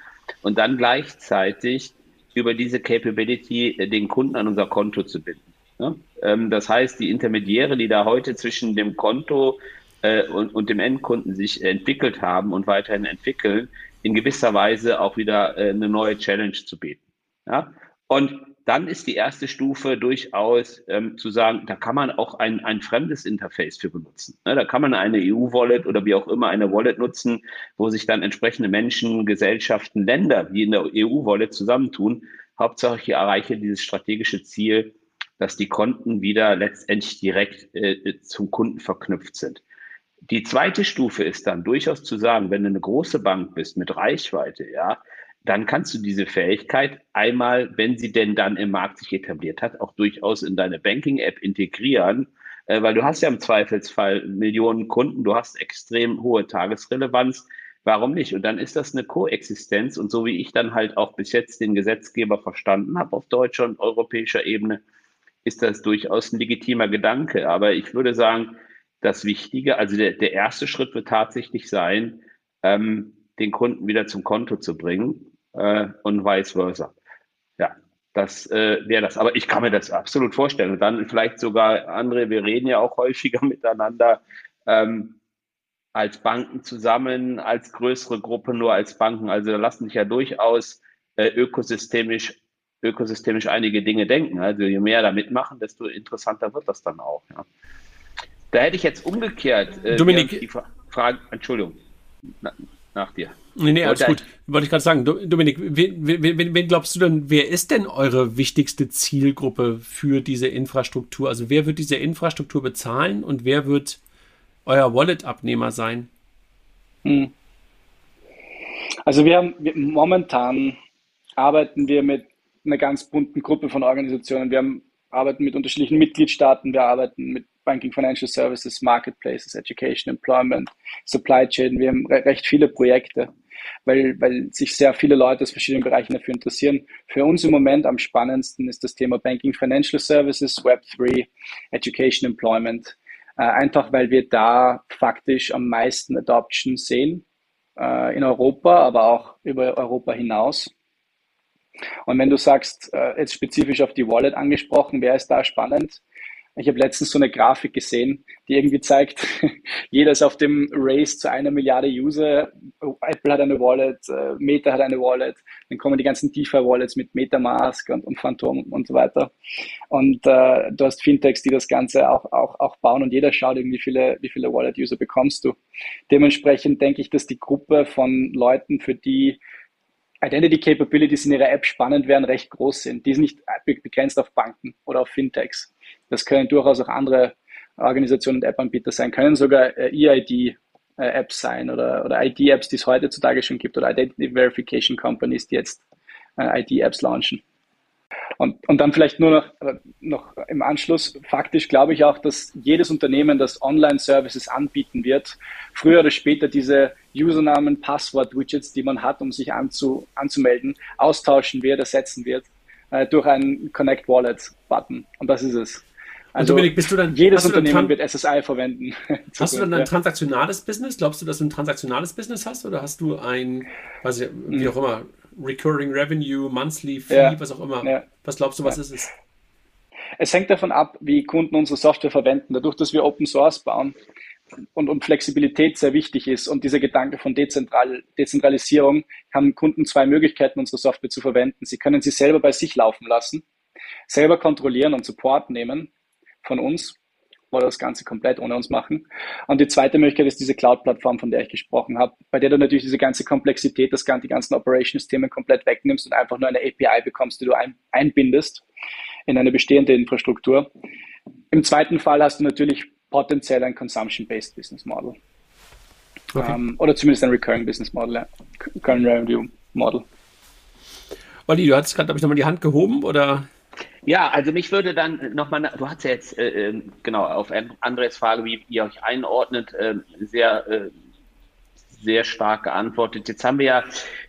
Und dann gleichzeitig über diese Capability äh, den Kunden an unser Konto zu binden. Ne? Ähm, das heißt, die Intermediäre, die da heute zwischen dem Konto äh, und, und dem Endkunden sich entwickelt haben und weiterhin entwickeln, in gewisser Weise auch wieder äh, eine neue Challenge zu bieten. Ja? Und dann ist die erste Stufe durchaus ähm, zu sagen, da kann man auch ein, ein fremdes Interface für benutzen. Ne? Da kann man eine EU-Wallet oder wie auch immer eine Wallet nutzen, wo sich dann entsprechende Menschen, Gesellschaften, Länder, die in der EU-Wallet zusammentun. Hauptsache, ich erreiche dieses strategische Ziel, dass die Konten wieder letztendlich direkt äh, zum Kunden verknüpft sind. Die zweite Stufe ist dann durchaus zu sagen, wenn du eine große Bank bist mit Reichweite, ja, dann kannst du diese Fähigkeit einmal, wenn sie denn dann im Markt sich etabliert hat, auch durchaus in deine Banking-App integrieren, äh, weil du hast ja im Zweifelsfall Millionen Kunden, du hast extrem hohe Tagesrelevanz. Warum nicht? Und dann ist das eine Koexistenz und so wie ich dann halt auch bis jetzt den Gesetzgeber verstanden habe auf deutscher und europäischer Ebene, ist das durchaus ein legitimer Gedanke. Aber ich würde sagen, das Wichtige, also der, der erste Schritt wird tatsächlich sein, ähm, den Kunden wieder zum Konto zu bringen äh, und vice versa. Ja, das äh, wäre das. Aber ich kann mir das absolut vorstellen. Und dann vielleicht sogar andere, wir reden ja auch häufiger miteinander ähm, als Banken zusammen, als größere Gruppe nur als Banken. Also da lassen sich ja durchaus äh, ökosystemisch ökosystemisch einige Dinge denken. Also je mehr da mitmachen, desto interessanter wird das dann auch. Ja. Da hätte ich jetzt umgekehrt äh, Dominik, die Frage, Entschuldigung, na, nach dir. Nee, nee, alles gut. Wollte ich gerade sagen. Dominik, wen, wen, wen, glaubst du denn, wer ist denn eure wichtigste Zielgruppe für diese Infrastruktur? Also wer wird diese Infrastruktur bezahlen und wer wird euer Wallet-Abnehmer sein? Hm. Also wir haben wir, momentan arbeiten wir mit einer ganz bunten Gruppe von Organisationen. Wir haben, arbeiten mit unterschiedlichen Mitgliedstaaten, wir arbeiten mit Banking, Financial Services, Marketplaces, Education, Employment, Supply Chain. Wir haben recht viele Projekte, weil, weil sich sehr viele Leute aus verschiedenen Bereichen dafür interessieren. Für uns im Moment am spannendsten ist das Thema Banking, Financial Services, Web3, Education, Employment. Äh, einfach weil wir da faktisch am meisten Adoption sehen äh, in Europa, aber auch über Europa hinaus. Und wenn du sagst, äh, jetzt spezifisch auf die Wallet angesprochen, wer ist da spannend? Ich habe letztens so eine Grafik gesehen, die irgendwie zeigt, jeder ist auf dem Race zu einer Milliarde User. Apple hat eine Wallet, äh, Meta hat eine Wallet, dann kommen die ganzen DeFi-Wallets mit Metamask und, und Phantom und so weiter. Und äh, du hast Fintechs, die das Ganze auch, auch, auch bauen und jeder schaut irgendwie, wie viele, wie viele Wallet-User bekommst du. Dementsprechend denke ich, dass die Gruppe von Leuten, für die Identity Capabilities in ihrer App spannend wären, recht groß sind. Die sind nicht begrenzt auf Banken oder auf Fintechs. Das können durchaus auch andere Organisationen und App-Anbieter sein, können sogar äh, EID-Apps sein oder, oder ID-Apps, die es heutzutage schon gibt oder Identity Verification Companies, die jetzt äh, ID-Apps launchen. Und, und dann vielleicht nur noch, äh, noch im Anschluss, faktisch glaube ich auch, dass jedes Unternehmen, das Online-Services anbieten wird, früher oder später diese Usernamen, Passwort-Widgets, die man hat, um sich anzu, anzumelden, austauschen wird, ersetzen wird äh, durch einen Connect Wallet-Button. Und das ist es. Also Dominik, bist du dann, jedes Unternehmen wird SSI verwenden. Hast du dann ein ja. transaktionales Business? Glaubst du, dass du ein transaktionales Business hast oder hast du ein, weiß ich, wie auch immer, Recurring Revenue, Monthly Fee, ja. was auch immer? Ja. Was glaubst du, was ist es? Es hängt davon ab, wie Kunden unsere Software verwenden. Dadurch, dass wir Open Source bauen und, und Flexibilität sehr wichtig ist und dieser Gedanke von Dezentral, Dezentralisierung, haben Kunden zwei Möglichkeiten, unsere Software zu verwenden. Sie können sie selber bei sich laufen lassen, selber kontrollieren und Support nehmen von uns oder das Ganze komplett ohne uns machen. Und die zweite Möglichkeit ist diese Cloud-Plattform, von der ich gesprochen habe, bei der du natürlich diese ganze Komplexität, das, die ganzen Operations-Themen komplett wegnimmst und einfach nur eine API bekommst, die du ein, einbindest in eine bestehende Infrastruktur. Im zweiten Fall hast du natürlich potenziell ein Consumption-Based Business Model. Okay. Ähm, oder zumindest ein Recurring Business Model, ja. Recurring Revenue Model. Olli, du hattest gerade, glaube ich, nochmal die Hand gehoben, oder? Ja, also mich würde dann nochmal, du hast ja jetzt äh, ähm, genau auf Andres Frage, wie ihr euch einordnet, äh, sehr, äh, sehr stark geantwortet. Jetzt haben wir ja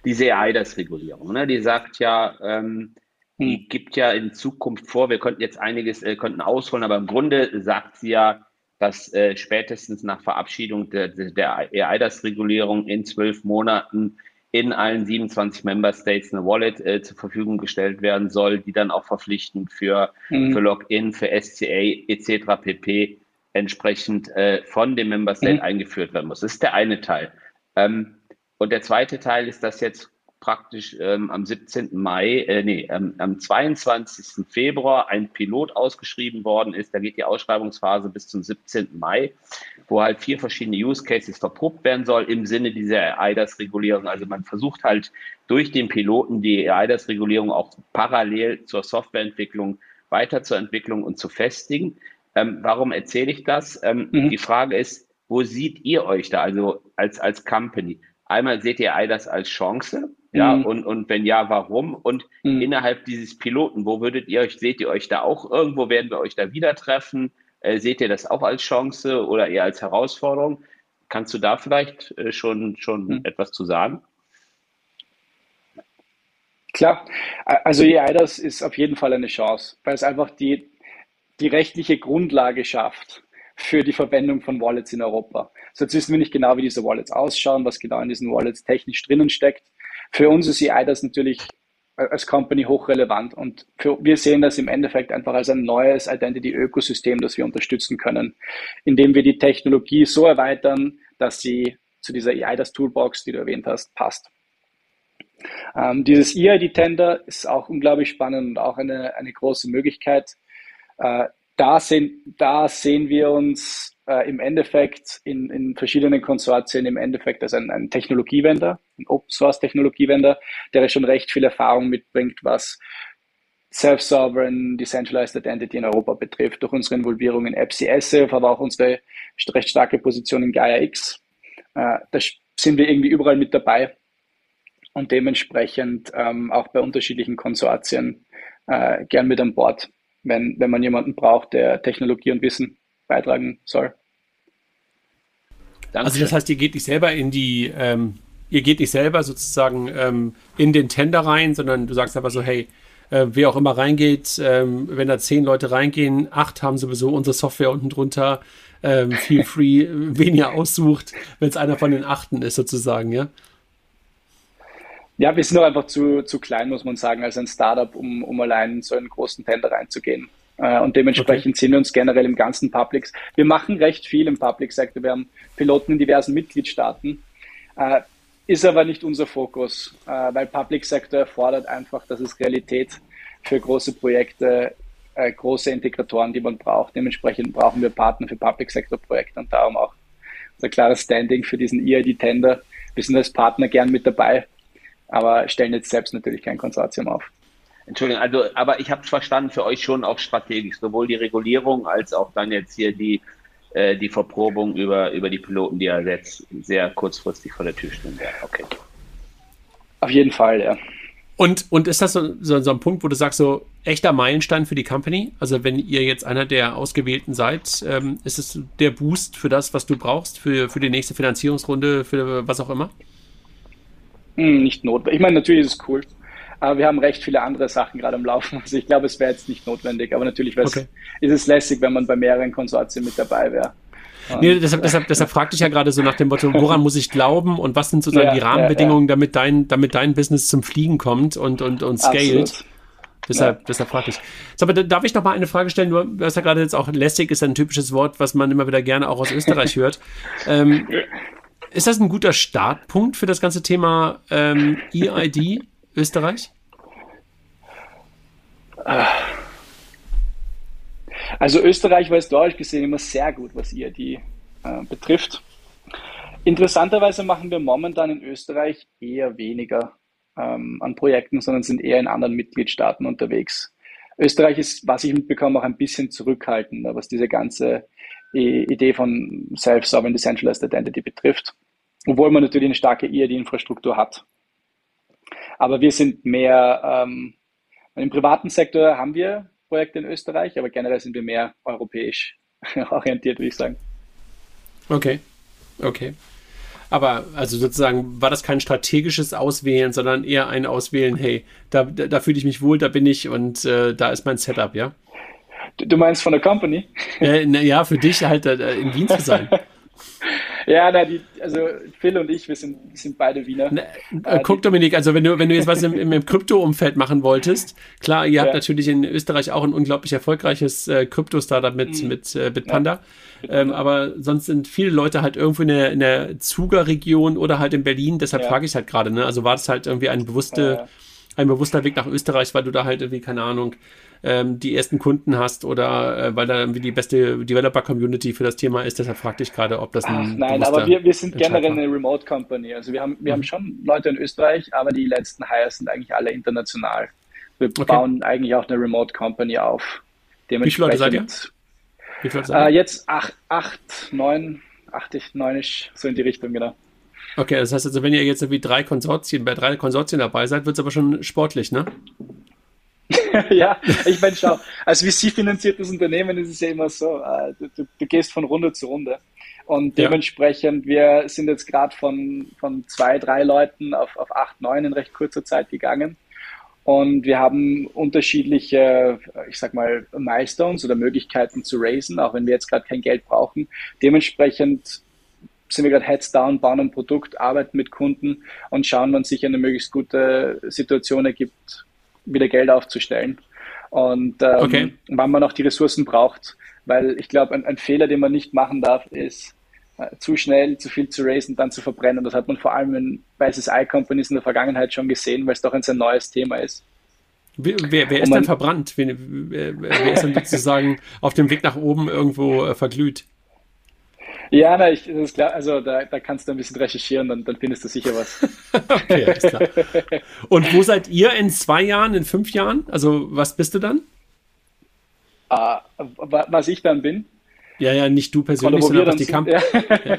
diese EIDAS-Regulierung, ne? die sagt ja, ähm, die hm. gibt ja in Zukunft vor, wir könnten jetzt einiges, äh, könnten ausholen, aber im Grunde sagt sie ja, dass äh, spätestens nach Verabschiedung der, der EIDAS-Regulierung in zwölf Monaten in allen 27 Member States eine Wallet äh, zur Verfügung gestellt werden soll, die dann auch verpflichtend für, mhm. für Login, für SCA etc. pp. entsprechend äh, von dem Member State mhm. eingeführt werden muss. Das ist der eine Teil. Ähm, und der zweite Teil ist, dass jetzt praktisch ähm, am 17. Mai, äh, nee, ähm, am 22. Februar ein Pilot ausgeschrieben worden ist. Da geht die Ausschreibungsphase bis zum 17. Mai, wo halt vier verschiedene Use Cases verprobt werden soll im Sinne dieser EIDAS-Regulierung. Also man versucht halt durch den Piloten die EIDAS-Regulierung auch parallel zur Softwareentwicklung weiterzuentwickeln und zu festigen. Ähm, warum erzähle ich das? Ähm, mhm. Die Frage ist, wo seht ihr euch da, also als, als Company? Einmal seht ihr EIDAS als Chance, ja, mhm. und, und wenn ja, warum? Und mhm. innerhalb dieses Piloten, wo würdet ihr euch, seht ihr euch da auch irgendwo, werden wir euch da wieder treffen? Äh, seht ihr das auch als Chance oder eher als Herausforderung? Kannst du da vielleicht äh, schon, schon mhm. etwas zu sagen? Klar, also EIDAS ist auf jeden Fall eine Chance, weil es einfach die, die rechtliche Grundlage schafft für die Verwendung von Wallets in Europa. So jetzt wissen wir nicht genau, wie diese Wallets ausschauen, was genau in diesen Wallets technisch drinnen steckt. Für uns ist EI natürlich als Company hochrelevant und für, wir sehen das im Endeffekt einfach als ein neues Identity-Ökosystem, das wir unterstützen können, indem wir die Technologie so erweitern, dass sie zu dieser EIDAS Toolbox, die du erwähnt hast, passt. Ähm, dieses EID-Tender ist auch unglaublich spannend und auch eine, eine große Möglichkeit. Äh, da, sehen, da sehen wir uns äh, im Endeffekt in, in verschiedenen Konsortien im Endeffekt als ein, ein Technologiewender, ein Open Source Technologiewender, der schon recht viel Erfahrung mitbringt, was Self-Sovereign, Decentralized Identity in Europa betrifft, durch unsere Involvierung in AppCSF, aber auch unsere recht starke Position in Gaia X. Äh, da sind wir irgendwie überall mit dabei und dementsprechend ähm, auch bei unterschiedlichen Konsortien äh, gern mit an Bord, wenn, wenn man jemanden braucht, der Technologie und Wissen beitragen soll. Dankeschön. Also das heißt, ihr geht nicht selber in die, ähm, ihr geht nicht selber sozusagen ähm, in den Tender rein, sondern du sagst einfach so, hey, äh, wer auch immer reingeht, ähm, wenn da zehn Leute reingehen, acht haben sowieso unsere Software unten drunter, ähm, feel free, wen ihr aussucht, wenn es einer von den achten ist sozusagen, ja? Ja, wir sind doch einfach zu, zu klein, muss man sagen, als ein Startup, um, um allein in so einen großen Tender reinzugehen. Äh, und dementsprechend okay. sind wir uns generell im ganzen Publics. Wir machen recht viel im Public Sector. Wir haben Piloten in diversen Mitgliedstaaten. Äh, ist aber nicht unser Fokus, äh, weil Public Sector erfordert einfach, dass es Realität für große Projekte, große Integratoren, die man braucht. Dementsprechend brauchen wir Partner für Public Sector Projekte und darum auch unser klares Standing für diesen EID-Tender. Wir sind als Partner gern mit dabei, aber stellen jetzt selbst natürlich kein Konsortium auf. Entschuldigung, also, aber ich habe es verstanden, für euch schon auch strategisch, sowohl die Regulierung als auch dann jetzt hier die, äh, die Verprobung über, über die Piloten, die ja jetzt sehr kurzfristig vor der Tür stehen werden. Okay. Auf jeden Fall, ja. Und, und ist das so, so, so, ein Punkt, wo du sagst, so echter Meilenstein für die Company? Also wenn ihr jetzt einer der Ausgewählten seid, ähm, ist es der Boost für das, was du brauchst, für, für die nächste Finanzierungsrunde, für was auch immer? Hm, nicht notwendig. Ich meine, natürlich ist es cool. Aber wir haben recht viele andere Sachen gerade am Laufen. Also ich glaube, es wäre jetzt nicht notwendig. Aber natürlich okay. ist es lässig, wenn man bei mehreren Konsortien mit dabei wäre. Nee, deshalb, deshalb, deshalb fragte ich ja gerade so nach dem Motto, woran muss ich glauben und was sind sozusagen ja, die Rahmenbedingungen, ja, ja. damit dein, damit dein Business zum Fliegen kommt und, und, und scaled. Absolut. Deshalb, ja. deshalb frage ich. So, aber darf ich noch mal eine Frage stellen? Du hast ja gerade jetzt auch lässig ist ein typisches Wort, was man immer wieder gerne auch aus Österreich hört. Ähm, ist das ein guter Startpunkt für das ganze Thema ähm, EID Österreich? Also Österreich war historisch gesehen immer sehr gut, was IAD äh, betrifft. Interessanterweise machen wir momentan in Österreich eher weniger ähm, an Projekten, sondern sind eher in anderen Mitgliedstaaten unterwegs. Österreich ist, was ich mitbekomme, auch ein bisschen zurückhaltender, was diese ganze Idee von Self-Sovereign Decentralized Identity betrifft, obwohl man natürlich eine starke IAD-Infrastruktur hat. Aber wir sind mehr, ähm, im privaten Sektor haben wir Projekte in Österreich, aber generell sind wir mehr europäisch orientiert, würde ich sagen. Okay, okay. Aber also sozusagen war das kein strategisches Auswählen, sondern eher ein Auswählen, hey, da, da, da fühle ich mich wohl, da bin ich und äh, da ist mein Setup, ja? Du meinst von der Company? Äh, na, ja, für dich halt äh, in Wien zu sein. Ja, na, die, also Phil und ich, wir sind, sind beide Wiener. Na, äh, guck, Dominik, also wenn du, wenn du jetzt was im, im Krypto-Umfeld machen wolltest, klar, ihr habt natürlich in Österreich auch ein unglaublich erfolgreiches äh, Krypto-Startup mit, mhm. mit äh, Bitpanda. Ja. Ähm, aber sonst sind viele Leute halt irgendwo in der, in der Zuger-Region oder halt in Berlin, deshalb ja. frage ich halt gerade, ne? Also war das halt irgendwie ein bewusste, ein bewusster Weg nach Österreich, weil du da halt irgendwie, keine Ahnung, ähm, die ersten Kunden hast oder äh, weil da irgendwie die beste Developer-Community für das Thema ist. Deshalb fragte ich gerade, ob das ein. Ach, nein, aber wir, wir sind generell eine Remote Company. Also wir haben, wir mhm. haben schon Leute in Österreich, aber die letzten Hires sind eigentlich alle international. Wir okay. bauen eigentlich auch eine Remote Company auf. Wie viele Leute seid ihr? Wie viele seid ihr? Äh, jetzt acht, acht, neun, acht, neunisch, so in die Richtung, genau. Okay, das heißt also, wenn ihr jetzt irgendwie drei Konsortien, bei drei Konsortien dabei seid, wird es aber schon sportlich, ne? ja, ich meine, schau, als VC-finanziertes Unternehmen ist es ja immer so, äh, du, du, du, gehst von Runde zu Runde. Und dementsprechend, ja. wir sind jetzt gerade von, von zwei, drei Leuten auf, auf acht, neun in recht kurzer Zeit gegangen. Und wir haben unterschiedliche, ich sag mal, Milestones oder Möglichkeiten zu raisen, auch wenn wir jetzt gerade kein Geld brauchen. Dementsprechend sind wir gerade heads down, bauen ein Produkt, arbeiten mit Kunden und schauen, wann sich eine möglichst gute Situation ergibt, wieder Geld aufzustellen. Und ähm, okay. wann man auch die Ressourcen braucht. Weil ich glaube, ein, ein, Fehler, den man nicht machen darf, ist äh, zu schnell, zu viel zu raisen, dann zu verbrennen. Das hat man vor allem in Basis I Companies in der Vergangenheit schon gesehen, weil es doch ein sehr neues Thema ist. Wer, wer ist man, denn verbrannt? Wer, wer, wer, ist denn sozusagen auf dem Weg nach oben irgendwo äh, verglüht? Ja, na, ich, das ist klar. Also da, da kannst du ein bisschen recherchieren, dann, dann findest du sicher was. okay, alles klar. Und wo seid ihr in zwei Jahren, in fünf Jahren? Also was bist du dann? Uh, was ich dann bin? Ja, ja, nicht du persönlich, sondern was die Kamp ja.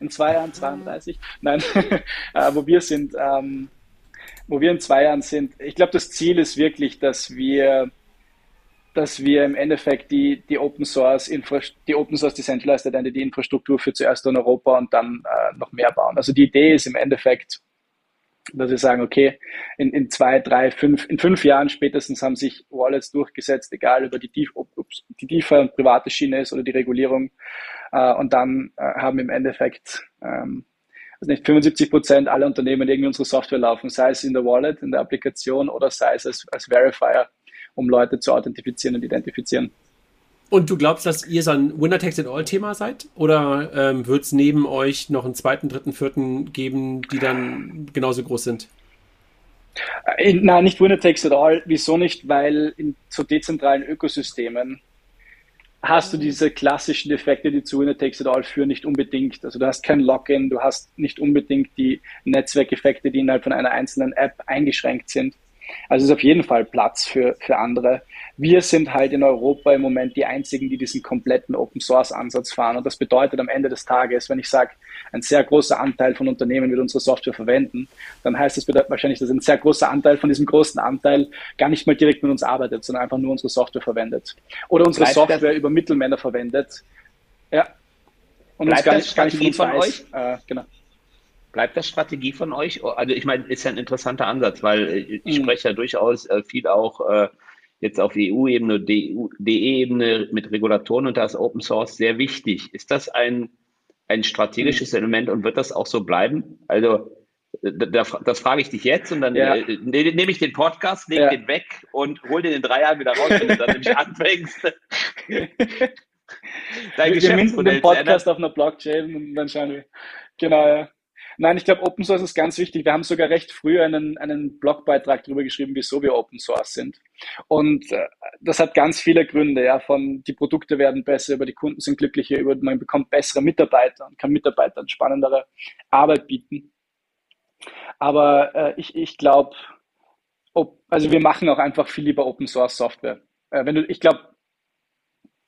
In zwei Jahren 32. Nein, uh, wo wir sind, ähm, wo wir in zwei Jahren sind. Ich glaube, das Ziel ist wirklich, dass wir dass wir im Endeffekt die, die Open Source die Open Source Decentralized Identity Infrastruktur für zuerst in Europa und dann äh, noch mehr bauen. Also die Idee ist im Endeffekt, dass wir sagen, okay, in, in zwei, drei, fünf, in fünf Jahren spätestens haben sich Wallets durchgesetzt, egal über die, ob die DeFi und private Schiene ist oder die Regulierung. Äh, und dann äh, haben im Endeffekt ähm, also nicht 75 Prozent aller Unternehmen irgendwie unsere Software laufen, sei es in der Wallet, in der Applikation oder sei es als, als Verifier um Leute zu authentifizieren und identifizieren. Und du glaubst, dass ihr so ein Winner-Takes-it-all-Thema seid? Oder ähm, wird es neben euch noch einen zweiten, dritten, vierten geben, die dann genauso groß sind? Äh, nein, nicht Winner-Takes-it-all. Wieso nicht? Weil in so dezentralen Ökosystemen hast du diese klassischen Effekte, die zu Winner Takes It All führen, nicht unbedingt. Also du hast kein Login, du hast nicht unbedingt die Netzwerkeffekte, die innerhalb von einer einzelnen App eingeschränkt sind. Also es ist auf jeden Fall Platz für, für andere. Wir sind halt in Europa im Moment die einzigen, die diesen kompletten Open Source Ansatz fahren. Und das bedeutet am Ende des Tages, wenn ich sage, ein sehr großer Anteil von Unternehmen wird unsere Software verwenden, dann heißt das wahrscheinlich, dass ein sehr großer Anteil von diesem großen Anteil gar nicht mal direkt mit uns arbeitet, sondern einfach nur unsere Software verwendet. Oder unsere Bleibt Software über Mittelmänner verwendet. Ja. Und Bleibt uns gar nicht, gar nicht von, von euch? Äh, genau. Bleibt das Strategie von euch? Also ich meine, ist ja ein interessanter Ansatz, weil äh, ich mhm. spreche ja durchaus äh, viel auch äh, jetzt auf EU-Ebene, DE-Ebene mit Regulatoren und da ist Open Source sehr wichtig. Ist das ein, ein strategisches mhm. Element und wird das auch so bleiben? Also das, frage ich dich jetzt und dann ja. äh, ne, nehme ich den Podcast, lege ja. den weg und hol den in drei Jahren wieder raus, wenn du dann nämlich anfängst. Dein wir minten den Podcast auf einer Blockchain und dann schauen wir. Genau, ja. Nein, ich glaube, Open Source ist ganz wichtig. Wir haben sogar recht früh einen, einen Blogbeitrag darüber geschrieben, wieso wir Open Source sind. Und äh, das hat ganz viele Gründe, ja, von die Produkte werden besser, über die Kunden sind glücklicher, über man bekommt bessere Mitarbeiter und kann Mitarbeitern spannendere Arbeit bieten. Aber äh, ich, ich glaube, also wir machen auch einfach viel lieber Open Source Software. Äh, wenn du, ich glaube,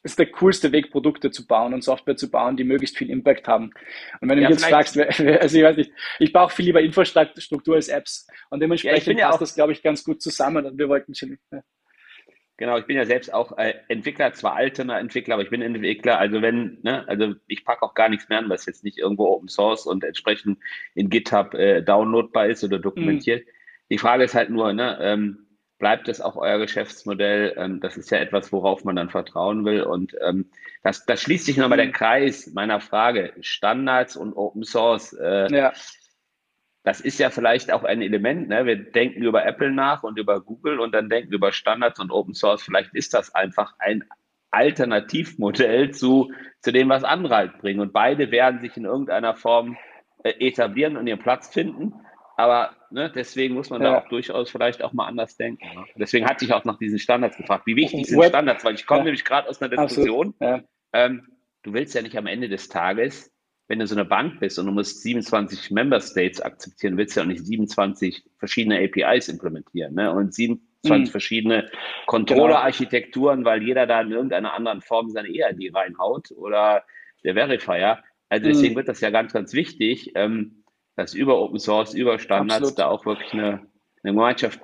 ist der coolste Weg, Produkte zu bauen und Software zu bauen, die möglichst viel Impact haben. Und wenn du ja, mich jetzt fragst, also ich weiß nicht, ich brauche viel lieber Infrastruktur als Apps. Und dementsprechend ja, passt das, glaube ich, ganz gut zusammen. Und wir wollten schon. Ja. Genau, ich bin ja selbst auch äh, Entwickler, zwar alterner Entwickler, aber ich bin Entwickler. Also wenn, ne, also ich packe auch gar nichts mehr an, was jetzt nicht irgendwo Open Source und entsprechend in GitHub äh, downloadbar ist oder dokumentiert. Mhm. Die Frage ist halt nur, ne, ähm, bleibt es auch euer Geschäftsmodell? Ähm, das ist ja etwas, worauf man dann vertrauen will. Und ähm, das, das schließt sich nochmal der mhm. Kreis meiner Frage. Standards und Open Source. Äh, ja das ist ja vielleicht auch ein Element. Ne? Wir denken über Apple nach und über Google und dann denken wir über Standards und Open Source. Vielleicht ist das einfach ein Alternativmodell zu, zu dem, was andere halt bringen. Und beide werden sich in irgendeiner Form äh, etablieren und ihren Platz finden. Aber ne, deswegen muss man ja. da auch durchaus vielleicht auch mal anders denken. Deswegen hatte ich auch nach diesen Standards gefragt. Wie wichtig sind Standards? Weil ich komme ja. nämlich gerade aus einer Diskussion. Ja. Ähm, du willst ja nicht am Ende des Tages wenn du so eine Bank bist und du musst 27 Member States akzeptieren, willst du ja auch nicht 27 verschiedene APIs implementieren ne? und 27 mhm. verschiedene Controller-Architekturen, weil jeder da in irgendeiner anderen Form seine EID reinhaut oder der Verifier. Also deswegen mhm. wird das ja ganz, ganz wichtig, ähm, dass über Open Source, über Standards Absolut. da auch wirklich eine, eine Gemeinschaft,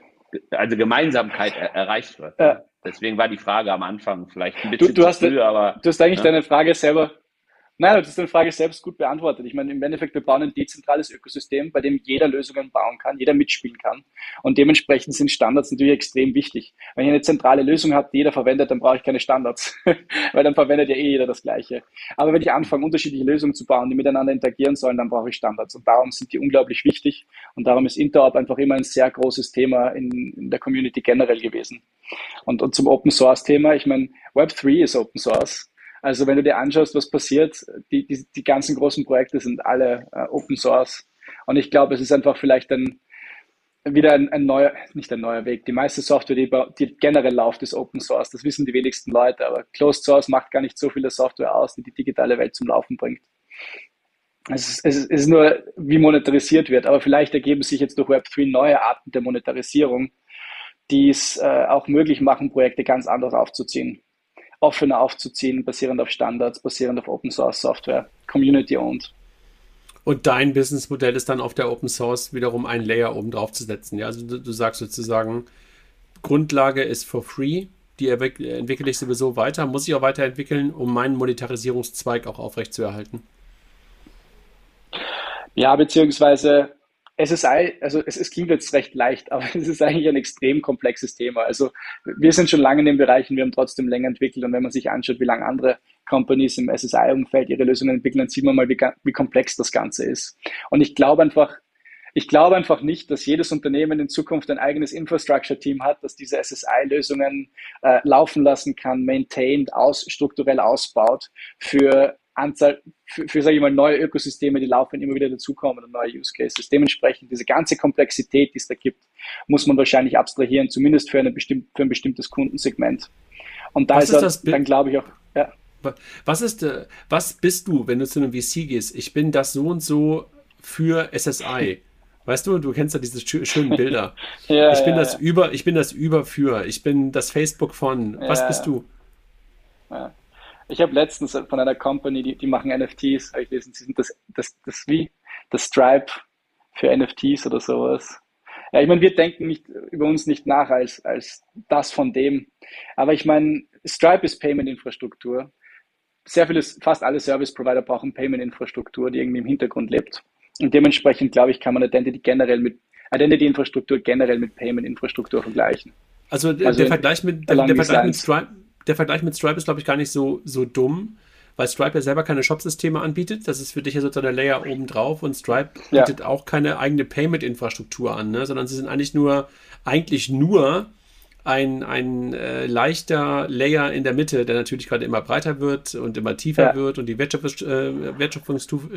also Gemeinsamkeit er erreicht wird. Ja. Deswegen war die Frage am Anfang vielleicht ein bisschen du, du zu früh, aber. Du hast eigentlich ja. deine Frage selber Nein, das ist eine Frage selbst gut beantwortet. Ich meine, im Endeffekt, wir bauen ein dezentrales Ökosystem, bei dem jeder Lösungen bauen kann, jeder mitspielen kann. Und dementsprechend sind Standards natürlich extrem wichtig. Wenn ich eine zentrale Lösung habe, die jeder verwendet, dann brauche ich keine Standards, weil dann verwendet ja eh jeder das Gleiche. Aber wenn ich anfange, unterschiedliche Lösungen zu bauen, die miteinander interagieren sollen, dann brauche ich Standards. Und darum sind die unglaublich wichtig. Und darum ist Interop einfach immer ein sehr großes Thema in, in der Community generell gewesen. Und, und zum Open Source Thema, ich meine, Web3 ist Open Source. Also wenn du dir anschaust, was passiert, die, die, die ganzen großen Projekte sind alle äh, Open Source. Und ich glaube, es ist einfach vielleicht ein, wieder ein, ein, neuer, nicht ein neuer Weg. Die meiste Software, die, die, generell läuft, ist Open Source. Das wissen die wenigsten Leute. Aber Closed Source macht gar nicht so viele Software aus, die die digitale Welt zum Laufen bringt. Es ist, es ist nur, wie monetarisiert wird. Aber vielleicht ergeben sich jetzt durch Web3 neue Arten der Monetarisierung, die es äh, auch möglich machen, Projekte ganz anders aufzuziehen offener aufzuziehen, basierend auf Standards, basierend auf Open Source Software, Community owned. Und dein Businessmodell ist dann auf der Open Source wiederum ein Layer oben drauf zu setzen. Ja, also du, du sagst sozusagen, Grundlage ist for free, die entwickle ich sowieso weiter, muss ich auch weiterentwickeln, um meinen Monetarisierungszweig auch aufrechtzuerhalten. Ja, beziehungsweise SSI, also es, es klingt jetzt recht leicht, aber es ist eigentlich ein extrem komplexes Thema. Also wir sind schon lange in den Bereichen, wir haben trotzdem länger entwickelt und wenn man sich anschaut, wie lange andere Companies im SSI-Umfeld ihre Lösungen entwickeln, dann sieht man mal, wie, wie komplex das Ganze ist. Und ich glaube einfach, ich glaube einfach nicht, dass jedes Unternehmen in Zukunft ein eigenes Infrastructure-Team hat, das diese SSI-Lösungen äh, laufen lassen kann, maintained, aus, strukturell ausbaut für Anzahl, für, für sage ich mal, neue Ökosysteme, die laufen immer wieder dazukommen und neue Use Cases. Dementsprechend diese ganze Komplexität, die es da gibt, muss man wahrscheinlich abstrahieren, zumindest für, eine bestimm für ein bestimmtes Kundensegment. Und da Was ist, ist dann, glaube ich, auch, ja. Was ist, äh, was bist du, wenn du zu einem VC gehst? Ich bin das so und so für SSI. Weißt du, du kennst ja diese schönen Bilder. ja, ich bin ja, das ja. über, ich bin das über für, ich bin das Facebook von. Was bist du? Ich habe letztens von einer Company, die, die machen NFTs, habe ich gelesen, sie sind das, das, das wie das Stripe für NFTs oder sowas. Ja, ich meine, wir denken nicht über uns nicht nach als, als das von dem. Aber ich meine, Stripe ist Payment-Infrastruktur. Sehr viele, fast alle Service-Provider brauchen Payment-Infrastruktur, die irgendwie im Hintergrund lebt. Und dementsprechend, glaube ich, kann man Identity generell mit Identity-Infrastruktur generell mit Payment-Infrastruktur vergleichen. Also, der, also der Vergleich mit, der, der Vergleich mit Stripe, der Vergleich mit Stripe ist, glaube ich, gar nicht so, so dumm, weil Stripe ja selber keine Shop-Systeme anbietet. Das ist für dich ja sozusagen der Layer oben drauf und Stripe ja. bietet auch keine eigene Payment-Infrastruktur an, ne? sondern sie sind eigentlich nur, eigentlich nur ein, ein äh, leichter Layer in der Mitte, der natürlich gerade immer breiter wird und immer tiefer ja. wird und die Wertschöpfungs, äh, Wertschöpfungstiefe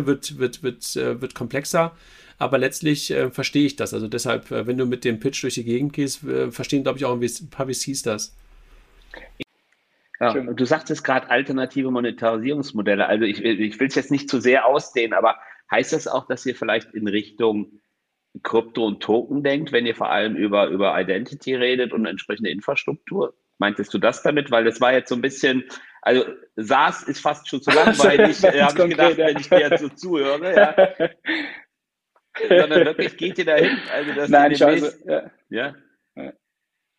äh, wird, wird, wird, äh, wird komplexer. Aber letztlich äh, verstehe ich das. Also deshalb, äh, wenn du mit dem Pitch durch die Gegend gehst, verstehen, glaube ich, auch ein paar VCs das. Ja, du sagtest gerade alternative Monetarisierungsmodelle. Also ich, ich will es jetzt nicht zu sehr ausdehnen, aber heißt das auch, dass ihr vielleicht in Richtung Krypto und Token denkt, wenn ihr vor allem über, über Identity redet und entsprechende Infrastruktur? Meintest du das damit? Weil das war jetzt so ein bisschen, also SaaS ist fast schon zu langweilig, äh, habe ich gedacht, wenn ich dir jetzt so zuhöre. Ja. Sondern wirklich geht ihr dahin? Also, dass Nein, scheiße. Ja. ja.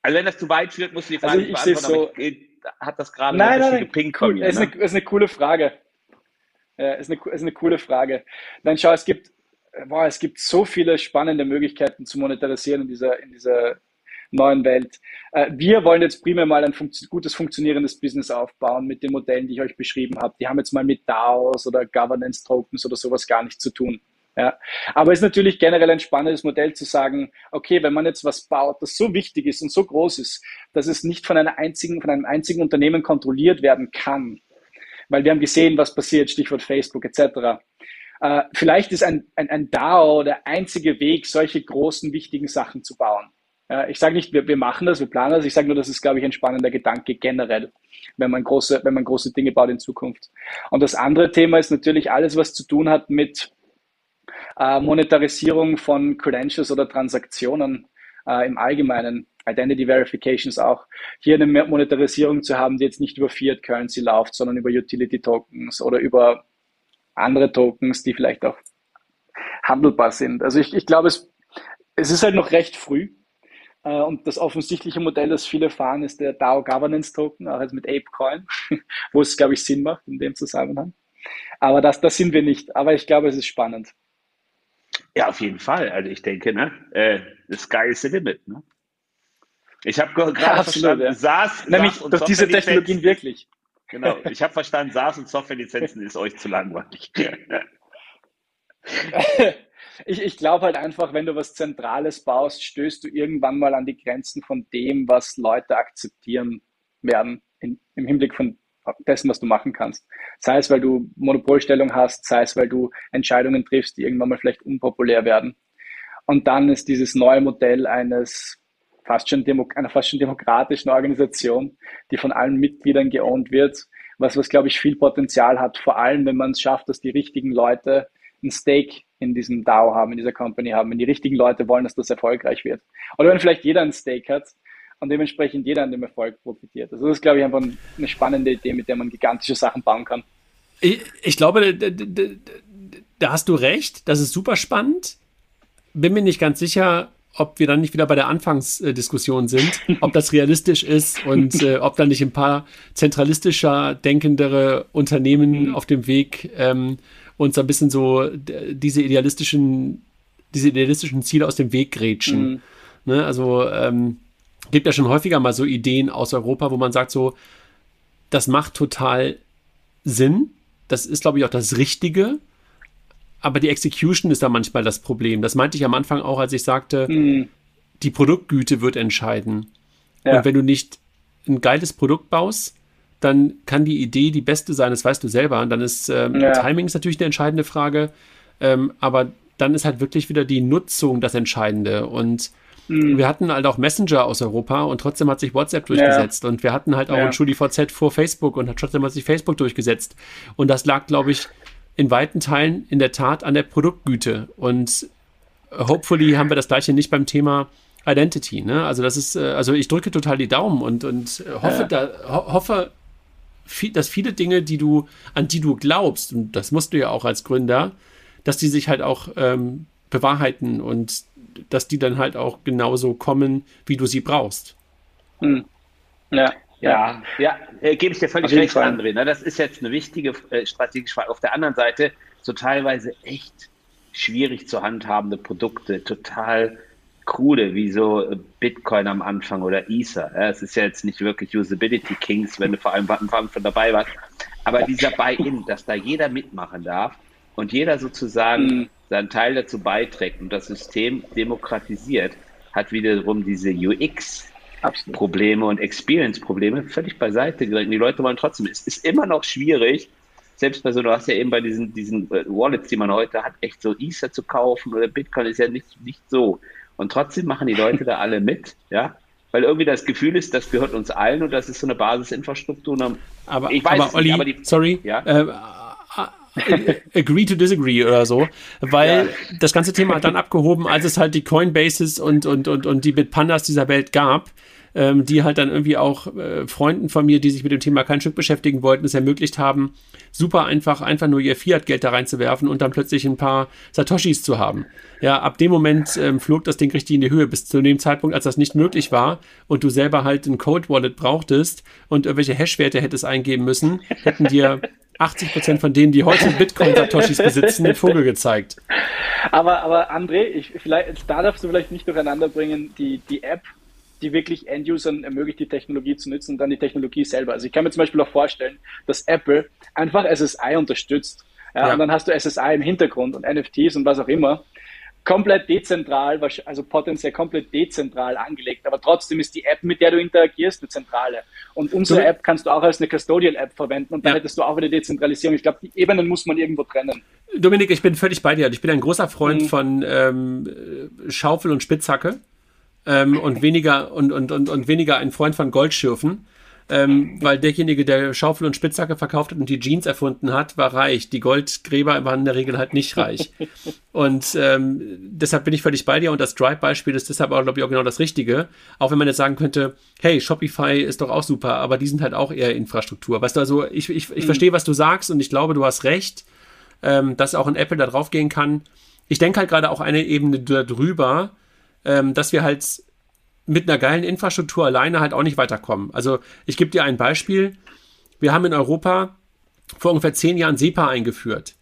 Also wenn das zu weit führt, musst du die Also Frage nicht ich beantworten, ich, ich, hat das gerade Nein, nein, nein, gepinkt cool. von mir. ist, Ne? eine, ist eine coole Frage. Ja, ist, eine, ist eine coole Frage. Nein, schau, es gibt, boah, es gibt so viele spannende Möglichkeiten zu monetarisieren in dieser, in dieser neuen Welt. Äh, Wir wollen jetzt primär mal ein funktio- gutes funktionierendes Business aufbauen mit den Modellen, die ich euch beschrieben habe. Die haben jetzt mal mit DAOs oder Governance Tokens oder sowas gar nichts zu tun. Ja. Aber es ist natürlich generell ein spannendes Modell zu sagen, okay, wenn man jetzt was baut, das so wichtig ist und so groß ist, dass es nicht von einer einzigen, von einem einzigen Unternehmen kontrolliert werden kann, weil wir haben gesehen, was passiert, Stichwort Facebook etc. Äh, vielleicht ist ein, ein, ein DAO der einzige Weg, solche großen, wichtigen Sachen zu bauen. Äh, ich sage nicht, wir, wir machen das, wir planen das, ich sage nur, das ist, glaube ich, ein spannender Gedanke generell, wenn man, große, wenn man große Dinge baut in Zukunft. Und das andere Thema ist natürlich alles, was zu tun hat mit äh, Monetarisierung von Credentials oder Transaktionen äh, im Allgemeinen, Identity Verifications auch, hier eine Monetarisierung zu haben, die jetzt nicht über Fiat Currency läuft, sondern über Utility Tokens oder über andere Tokens, die vielleicht auch handelbar sind. Also ich, ich glaube, es, es ist halt noch recht früh. Äh, Und das offensichtliche Modell, das viele fahren, ist der DAO Governance Token, auch jetzt mit ApeCoin, wo es, glaube ich, Sinn macht in dem Zusammenhang. Aber das, das sind wir nicht. Aber ich glaube, es ist spannend. Ja, auf jeden Fall. Also ich denke, ne, äh, the sky is the limit. Ne? Ich habe gerade verstanden, ja. SaaS, Nämlich SaaS und durch diese Technologien wirklich. Genau, ich habe verstanden, SaaS und Softwarelizenzen ist euch zu langweilig. Ich, ich glaube halt einfach, wenn du was Zentrales baust, stößt du irgendwann mal an die Grenzen von dem, was Leute akzeptieren werden in, im Hinblick von dessen, was du machen kannst. Sei es, weil du Monopolstellung hast, sei es, weil du Entscheidungen triffst, die irgendwann mal vielleicht unpopulär werden. Und dann ist dieses neue Modell eines fast schon Demo einer fast schon demokratischen Organisation, die von allen Mitgliedern geowned wird, was, was glaube ich viel Potenzial hat, vor allem wenn man es schafft, dass die richtigen Leute ein Stake in diesem DAO haben, in dieser Company haben, wenn die richtigen Leute wollen, dass das erfolgreich wird. Oder wenn vielleicht jeder ein Stake hat und dementsprechend jeder an dem Erfolg profitiert. Also das ist, glaube ich, einfach eine spannende Idee, mit der man gigantische Sachen bauen kann. Ich, ich glaube, da, hast du recht. Das ist super spannend. Bin mir nicht ganz sicher, ob wir dann nicht wieder bei der Anfangsdiskussion sind, ob das realistisch ist und äh, ob da nicht ein paar zentralistischer denkendere Unternehmen auf dem Weg ähm, uns ein bisschen so diese idealistischen, diese idealistischen Ziele aus dem Weg grätschen. Mhm. Ne? Also ähm, gibt ja schon häufiger mal so Ideen aus Europa, wo man sagt so, das macht total Sinn. Das ist, glaube ich, auch das Richtige. Aber die Execution ist da manchmal das Problem. Das meinte ich am Anfang auch, als ich sagte, Mhm. die Produktgüte wird entscheiden. Ja. Und wenn du nicht ein geiles Produkt baust, dann kann die Idee die beste sein, das weißt du selber. Und dann ist ähm, Ja. Timing ist natürlich eine entscheidende Frage. Ähm, aber dann ist halt wirklich wieder die Nutzung das Entscheidende. Und Mhm. wir hatten halt auch Messenger aus Europa und trotzdem hat sich WhatsApp durchgesetzt. Und wir hatten halt auch Ja. ein StudiVZ vor Facebook und hat trotzdem hat sich Facebook durchgesetzt. Und das lag, glaube ich, in weiten Teilen in der Tat an der Produktgüte. Und hopefully haben wir das gleiche nicht beim Thema Identity. Ne? Also das ist, äh, also ich drücke total die Daumen und, und hoffe, Ja. da, ho hoffe, dass viele Dinge, die du, an die du glaubst, und das musst du ja auch als Gründer, dass die sich halt auch ähm, bewahrheiten und dass die dann halt auch genauso kommen, wie du sie brauchst. Mhm. Ja. Ja, ja, äh, gebe ich dir völlig recht, Fall. André. Ne? Das ist jetzt eine wichtige äh, strategische Frage. Auf der anderen Seite so teilweise echt schwierig zu handhabende Produkte, total krude, wie so äh, Bitcoin am Anfang oder Ether. Ja, es ist ja jetzt nicht wirklich Usability Kings, wenn du vor allem am Anfang schon dabei warst. Aber dieser Buy-in, dass da jeder mitmachen darf und jeder sozusagen Mhm. Seinen Teil dazu beiträgt und das System demokratisiert, hat wiederum diese UX Absolut. Probleme und Experience-Probleme völlig beiseite gedrängt. Die Leute wollen trotzdem, es ist immer noch schwierig, selbst bei so, du hast ja eben bei diesen, diesen äh, Wallets, die man heute hat, echt so Ether zu kaufen oder Bitcoin ist ja nicht, nicht so. Und trotzdem machen die Leute da alle mit, ja, weil irgendwie das Gefühl ist, das gehört uns allen und das ist so eine Basisinfrastruktur. Aber, Ich weiß aber Olli, nicht, aber die- sorry, Ja? äh, agree to disagree oder so, weil das ganze Thema hat dann abgehoben, als es halt die Coinbases und, und, und, und die Bitpandas dieser Welt gab, ähm, die halt dann irgendwie auch äh, Freunden von mir, die sich mit dem Thema kein Stück beschäftigen wollten, es ermöglicht haben, super einfach, einfach nur ihr Fiat-Geld da reinzuwerfen und dann plötzlich ein paar Satoshis zu haben. Ja, ab dem Moment ähm, flog das Ding richtig in die Höhe, bis zu dem Zeitpunkt, als das nicht möglich war und du selber halt ein Code-Wallet brauchtest und irgendwelche Hash-Werte hättest eingeben müssen, hätten dir 80 Prozent von denen, die heute Bitcoin-Satoshis besitzen, den Vogel gezeigt. Aber, aber André, ich, vielleicht, da darfst du vielleicht nicht durcheinander bringen, die, die App, die wirklich End-Usern ermöglicht, die Technologie zu nutzen und dann die Technologie selber. Also ich kann mir zum Beispiel auch vorstellen, dass Apple einfach SSI unterstützt. Ja, ja. Und dann hast du SSI im Hintergrund und NFTs und was auch immer komplett dezentral, also potenziell komplett dezentral angelegt, aber trotzdem ist die App, mit der du interagierst, eine zentrale. Und unsere du, App kannst du auch als eine Custodial-App verwenden und dann ja. hättest du auch wieder Dezentralisierung. Ich glaube, die Ebenen muss man irgendwo trennen. Dominik, ich bin völlig bei dir. Ich bin ein großer Freund mhm. von ähm, Schaufel und Spitzhacke ähm, und weniger und, und, und, und weniger ein Freund von Goldschürfen ähm, weil derjenige, der Schaufel und Spitzhacke verkauft hat und die Jeans erfunden hat, war reich. Die Goldgräber waren in der Regel halt nicht reich. und ähm, deshalb bin ich völlig bei dir und das Stripe-Beispiel ist deshalb auch, glaube ich, auch genau das Richtige. Auch wenn man jetzt sagen könnte, hey, Shopify ist doch auch super, aber die sind halt auch eher Infrastruktur. Weißt du, also ich, ich, ich mhm. verstehe, was du sagst und ich glaube, du hast recht, ähm, dass auch ein Apple da drauf gehen kann. Ich denke halt gerade auch eine Ebene darüber, ähm, dass wir halt mit einer geilen Infrastruktur alleine halt auch nicht weiterkommen. Also ich gebe dir ein Beispiel. Wir haben in Europa vor ungefähr zehn Jahren SEPA eingeführt.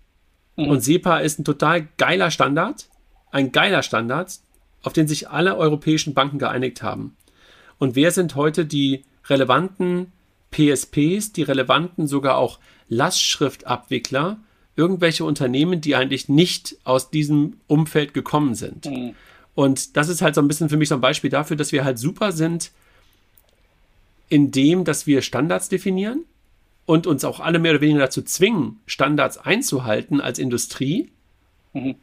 Mhm. Und SEPA ist ein total geiler Standard, ein geiler Standard, auf den sich alle europäischen Banken geeinigt haben. Und wer sind heute die relevanten PSPs, die relevanten sogar auch Lastschriftabwickler, irgendwelche Unternehmen, die eigentlich nicht aus diesem Umfeld gekommen sind. Mhm. Und das ist halt so ein bisschen für mich so ein Beispiel dafür, dass wir halt super sind in dem, dass wir Standards definieren und uns auch alle mehr oder weniger dazu zwingen, Standards einzuhalten als Industrie. Mhm.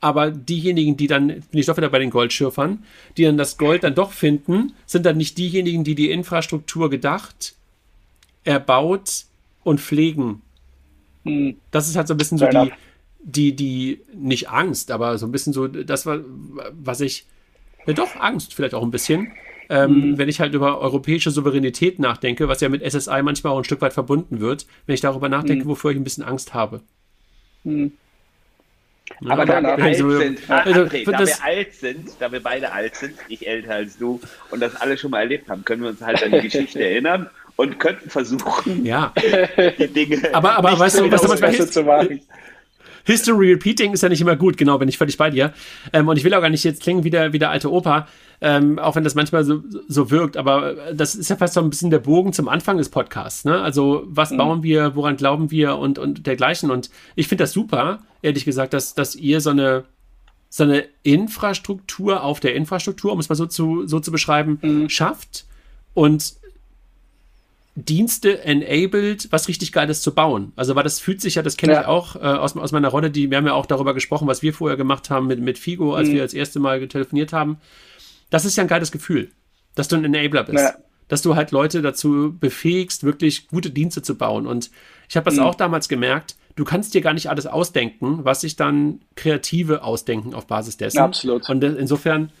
Aber diejenigen, die dann, bin ich doch wieder bei den Goldschürfern, die dann das Gold dann doch finden, sind dann nicht diejenigen, die die Infrastruktur gedacht, erbaut und pflegen. Mhm. Das ist halt so ein bisschen so die, die, die, nicht Angst, aber so ein bisschen so, das war, was ich, ja doch, Angst vielleicht auch ein bisschen, ähm, mhm. wenn ich halt über europäische Souveränität nachdenke, was ja mit SSI manchmal auch ein Stück weit verbunden wird, wenn ich darüber nachdenke, mhm. wofür ich ein bisschen Angst habe. Mhm. Ja, aber da wir alt so, sind, also, André, da wir alt sind, da wir beide alt sind, ich älter als du und das alle schon mal erlebt haben, können wir uns halt an die Geschichte erinnern und könnten versuchen, ja. die Dinge aber, aber weißt du, was du manchmal zu machen. History Repeating ist ja nicht immer gut, genau, bin ich völlig bei dir. Ähm, und ich will auch gar nicht jetzt klingen wie der, wie der alte Opa, ähm, auch wenn das manchmal so, so wirkt, aber das ist ja fast so ein bisschen der Bogen zum Anfang des Podcasts. Ne? Also, was mhm. bauen wir, woran glauben wir und, und dergleichen. Und ich finde das super, ehrlich gesagt, dass, dass ihr so eine, so eine Infrastruktur auf der Infrastruktur, um es mal so zu, so zu beschreiben, mhm. schafft und Dienste enabled, was richtig Geiles zu bauen. Also, weil das fühlt sich ja, das kenne ja. ich auch äh, aus, aus meiner Rolle, die, wir haben ja auch darüber gesprochen, was wir vorher gemacht haben mit, mit Figo, als mhm. wir das erste Mal telefoniert haben. Das ist ja ein geiles Gefühl, dass du ein Enabler bist. Ja. Dass du halt Leute dazu befähigst, wirklich gute Dienste zu bauen. Und ich habe das mhm. auch damals gemerkt, du kannst dir gar nicht alles ausdenken, was sich dann Kreative ausdenken auf Basis dessen. Ja, absolut. Und insofern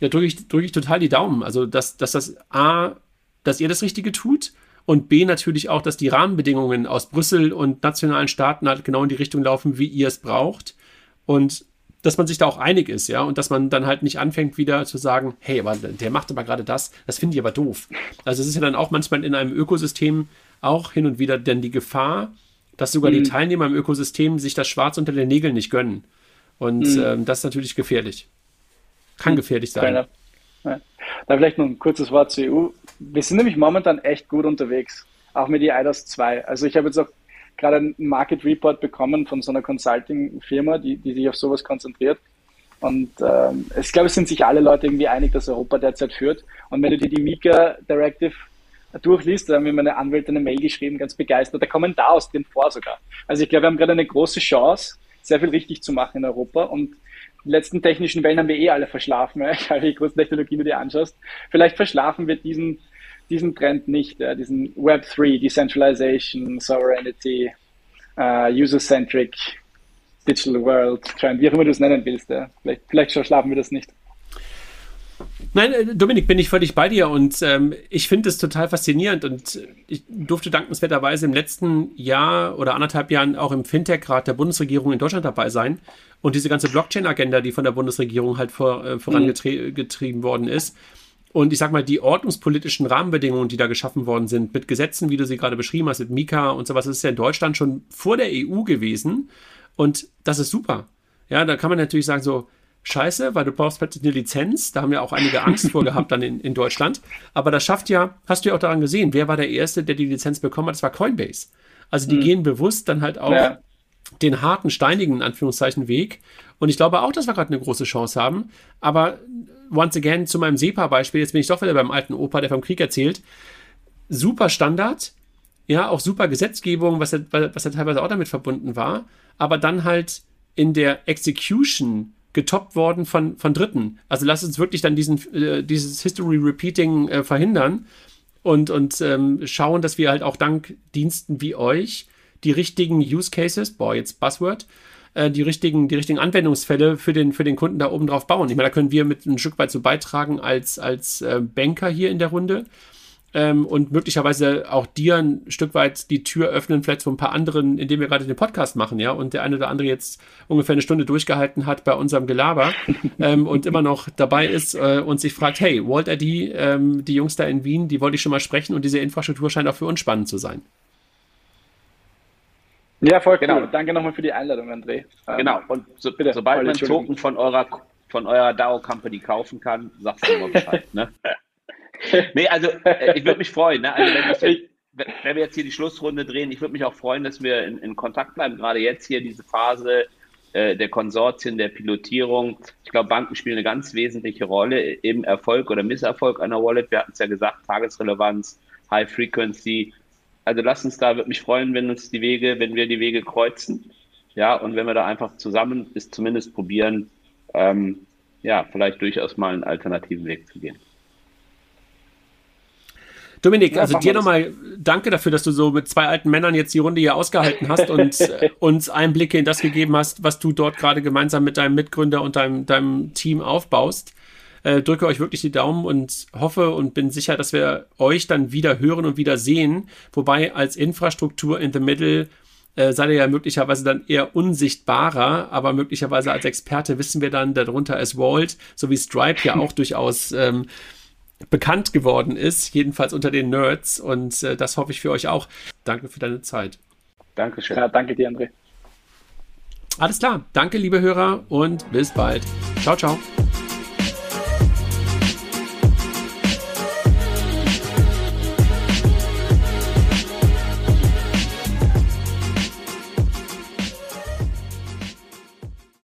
ja, drücke ich, drück ich total die Daumen. Also, dass, dass das A, dass ihr das Richtige tut und B natürlich auch, dass die Rahmenbedingungen aus Brüssel und nationalen Staaten halt genau in die Richtung laufen, wie ihr es braucht und dass man sich da auch einig ist, ja, und dass man dann halt nicht anfängt wieder zu sagen, hey, aber der macht aber gerade das, das finde ich aber doof. Also es ist ja dann auch manchmal in einem Ökosystem auch hin und wieder denn die Gefahr, dass sogar mhm. die Teilnehmer im Ökosystem sich das Schwarz unter den Nägeln nicht gönnen. Und mhm. ähm, das ist natürlich gefährlich. Kann mhm. gefährlich sein. Da vielleicht noch ein kurzes Wort zur EU. Wir sind nämlich momentan echt gut unterwegs, auch mit EIDAS 2. Also ich habe jetzt auch gerade einen Market Report bekommen von so einer Consulting-Firma, die, die sich auf sowas konzentriert. Und ähm, ich glaube, es sind sich alle Leute irgendwie einig, dass Europa derzeit führt. Und wenn du dir die Mika Directive durchliest, da haben mir meine Anwälte eine Mail geschrieben, ganz begeistert, da kommen da aus drin vor sogar. Also ich glaube, wir haben gerade eine große Chance, sehr viel richtig zu machen in Europa. Und die letzten technischen Wellen haben wir eh alle verschlafen, egal wie große Technologie du dir anschaust. Vielleicht verschlafen wir diesen, diesen Trend nicht, ja, diesen Web3, Decentralization, Sovereignty, uh, User-Centric, Digital World Trend, wie auch immer du es nennen willst. Ja. Vielleicht, vielleicht schlafen wir das nicht. Nein, äh, Dominik, bin ich völlig bei dir und ähm, ich finde es total faszinierend und ich durfte dankenswerterweise im letzten Jahr oder anderthalb Jahren auch im Fintech-Rat der Bundesregierung in Deutschland dabei sein und diese ganze Blockchain-Agenda, die von der Bundesregierung halt vor, äh, vorangetrieben mhm. worden ist. Und ich sag mal, die ordnungspolitischen Rahmenbedingungen, die da geschaffen worden sind, mit Gesetzen, wie du sie gerade beschrieben hast, mit Mika und sowas, das ist ja in Deutschland schon vor der EU gewesen. Und das ist super. Ja, da kann man natürlich sagen, so, scheiße, weil du brauchst plötzlich eine Lizenz. Da haben ja auch einige Angst vor gehabt dann in, in Deutschland. Aber das schafft ja, hast du ja auch daran gesehen, wer war der Erste, der die Lizenz bekommen hat? Das war Coinbase. Also die mhm. gehen bewusst dann halt auch ja. den harten, steinigen, in Anführungszeichen, Weg. Und ich glaube auch, dass wir gerade eine große Chance haben. Aber once again, zu meinem SEPA-Beispiel, jetzt bin ich doch wieder beim alten Opa, der vom Krieg erzählt. Super Standard, ja, auch super Gesetzgebung, was ja, was ja teilweise auch damit verbunden war. Aber dann halt in der Execution getoppt worden von, von Dritten. Also lass uns wirklich dann diesen, äh, dieses History Repeating äh, verhindern und, und ähm, schauen, dass wir halt auch dank Diensten wie euch die richtigen Use Cases, boah, jetzt Buzzword, äh, die richtigen, die richtigen Anwendungsfälle für den, für den Kunden da oben drauf bauen. Ich meine, da können wir mit ein Stück weit so beitragen als, als äh, Banker hier in der Runde ähm, und möglicherweise auch dir ein Stück weit die Tür öffnen, vielleicht so ein paar anderen, indem wir gerade den Podcast machen, ja, und der eine oder andere jetzt ungefähr eine Stunde durchgehalten hat bei unserem Gelaber ähm, und immer noch dabei ist äh, und sich fragt, hey, Walt ID, ähm, die Jungs da in Wien, die wollte ich schon mal sprechen und diese Infrastruktur scheint auch für uns spannend zu sein. Ja, voll genau. Cool. Danke nochmal für die Einladung, André. Ähm, genau. Und so, bitte, sobald man Token von eurer von eurer DAO Company kaufen kann, sagst du immer Bescheid, ne? nee, also äh, ich würde mich freuen. Ne? Also, wenn, jetzt, wenn, wir jetzt hier die Schlussrunde drehen, ich würde mich auch freuen, dass wir in, in Kontakt bleiben. Gerade jetzt hier diese Phase äh, der Konsortien, der Pilotierung. Ich glaube, Banken spielen eine ganz wesentliche Rolle im Erfolg oder Misserfolg einer Wallet. Wir hatten es ja gesagt, Tagesrelevanz, High Frequency. Also lass uns da, würde mich freuen, wenn uns die Wege, wenn wir die Wege kreuzen. Ja, und wenn wir da einfach zusammen bis zumindest probieren, ähm, ja, vielleicht durchaus mal einen alternativen Weg zu gehen. Dominik, ja, also dir nochmal danke dafür, dass du so mit zwei alten Männern jetzt die Runde hier ausgehalten hast und uns Einblicke in das gegeben hast, was du dort gerade gemeinsam mit deinem Mitgründer und deinem, deinem Team aufbaust. Äh, drücke euch wirklich die Daumen und hoffe und bin sicher, dass wir euch dann wieder hören und wieder sehen. Wobei als Infrastruktur in the middle äh, seid ihr ja möglicherweise dann eher unsichtbarer, aber möglicherweise als Experte wissen wir dann, darunter ist Vault, so wie Stripe ja auch durchaus ähm, bekannt geworden ist, jedenfalls unter den Nerds. Und äh, das hoffe ich für euch auch. Danke für deine Zeit. Dankeschön. Ja, danke dir, André. Alles klar. Danke, liebe Hörer, und bis bald. Ciao, ciao.